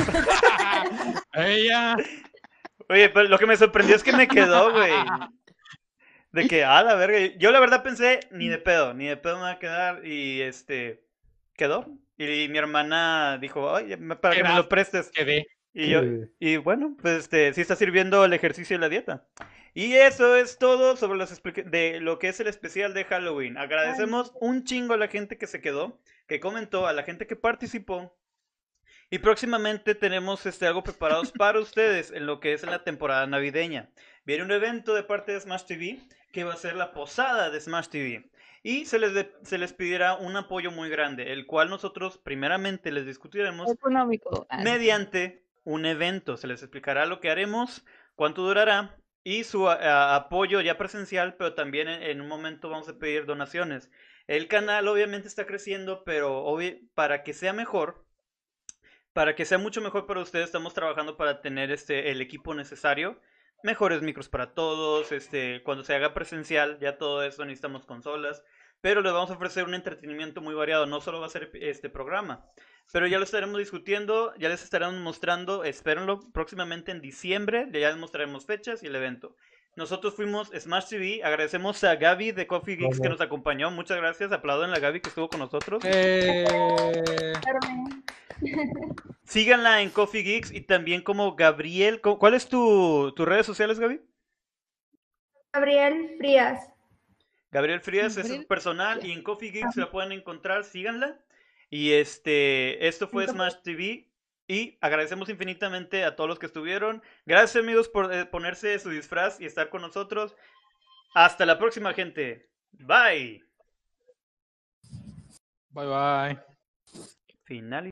Ella. oye, pero lo que me sorprendió es que me quedó, güey. De que, ah, la verga. Yo la verdad pensé, ni de pedo, ni de pedo me va a quedar. Y este, quedó. Y, mi hermana dijo, oye, me- para que me lo prestes. Quedé. Y yo, y bueno, pues este, sí está sirviendo el ejercicio y la dieta. Y eso es todo sobre los de lo que es el especial de Halloween. Agradecemos un chingo a la gente que se quedó, que comentó, a la gente que participó. Y próximamente tenemos este, algo preparados para ustedes en lo que es la temporada navideña. Viene un evento de parte de Smash TV que va a ser la posada de Smash TV. Y se les, de- se les pedirá un apoyo muy grande, el cual nosotros primeramente les discutiremos económico. Ah, mediante un evento. Se les explicará lo que haremos, cuánto durará y su a- apoyo ya presencial, pero también en, un momento vamos a pedir donaciones. El canal obviamente está creciendo, pero para que sea mejor, para que sea mucho mejor para ustedes, estamos trabajando para tener este el equipo necesario. Mejores micros para todos, este, cuando se haga presencial, ya todo eso necesitamos consolas, pero les vamos a ofrecer un entretenimiento muy variado, no solo va a ser este programa, pero ya lo estaremos discutiendo, ya les estaremos mostrando, espérenlo próximamente en diciembre, ya les mostraremos fechas y el evento. Nosotros fuimos Smash TV, agradecemos a Gaby de Coffee Geeks que nos acompañó, muchas gracias, aplauden a Gaby que estuvo con nosotros. Eh, Síganla en Coffee Geeks y también como Gabriel, ¿cu- ¿cuál es tu, tus redes sociales Gaby? Gabriel Frías. Gabriel Frías es personal y en Coffee Geeks la pueden encontrar, síganla. Y este, esto fue Smash TV y agradecemos infinitamente a todos los que estuvieron. Gracias amigos por eh, ponerse su disfraz y estar con nosotros. Hasta la próxima gente. Bye. Bye bye. Final.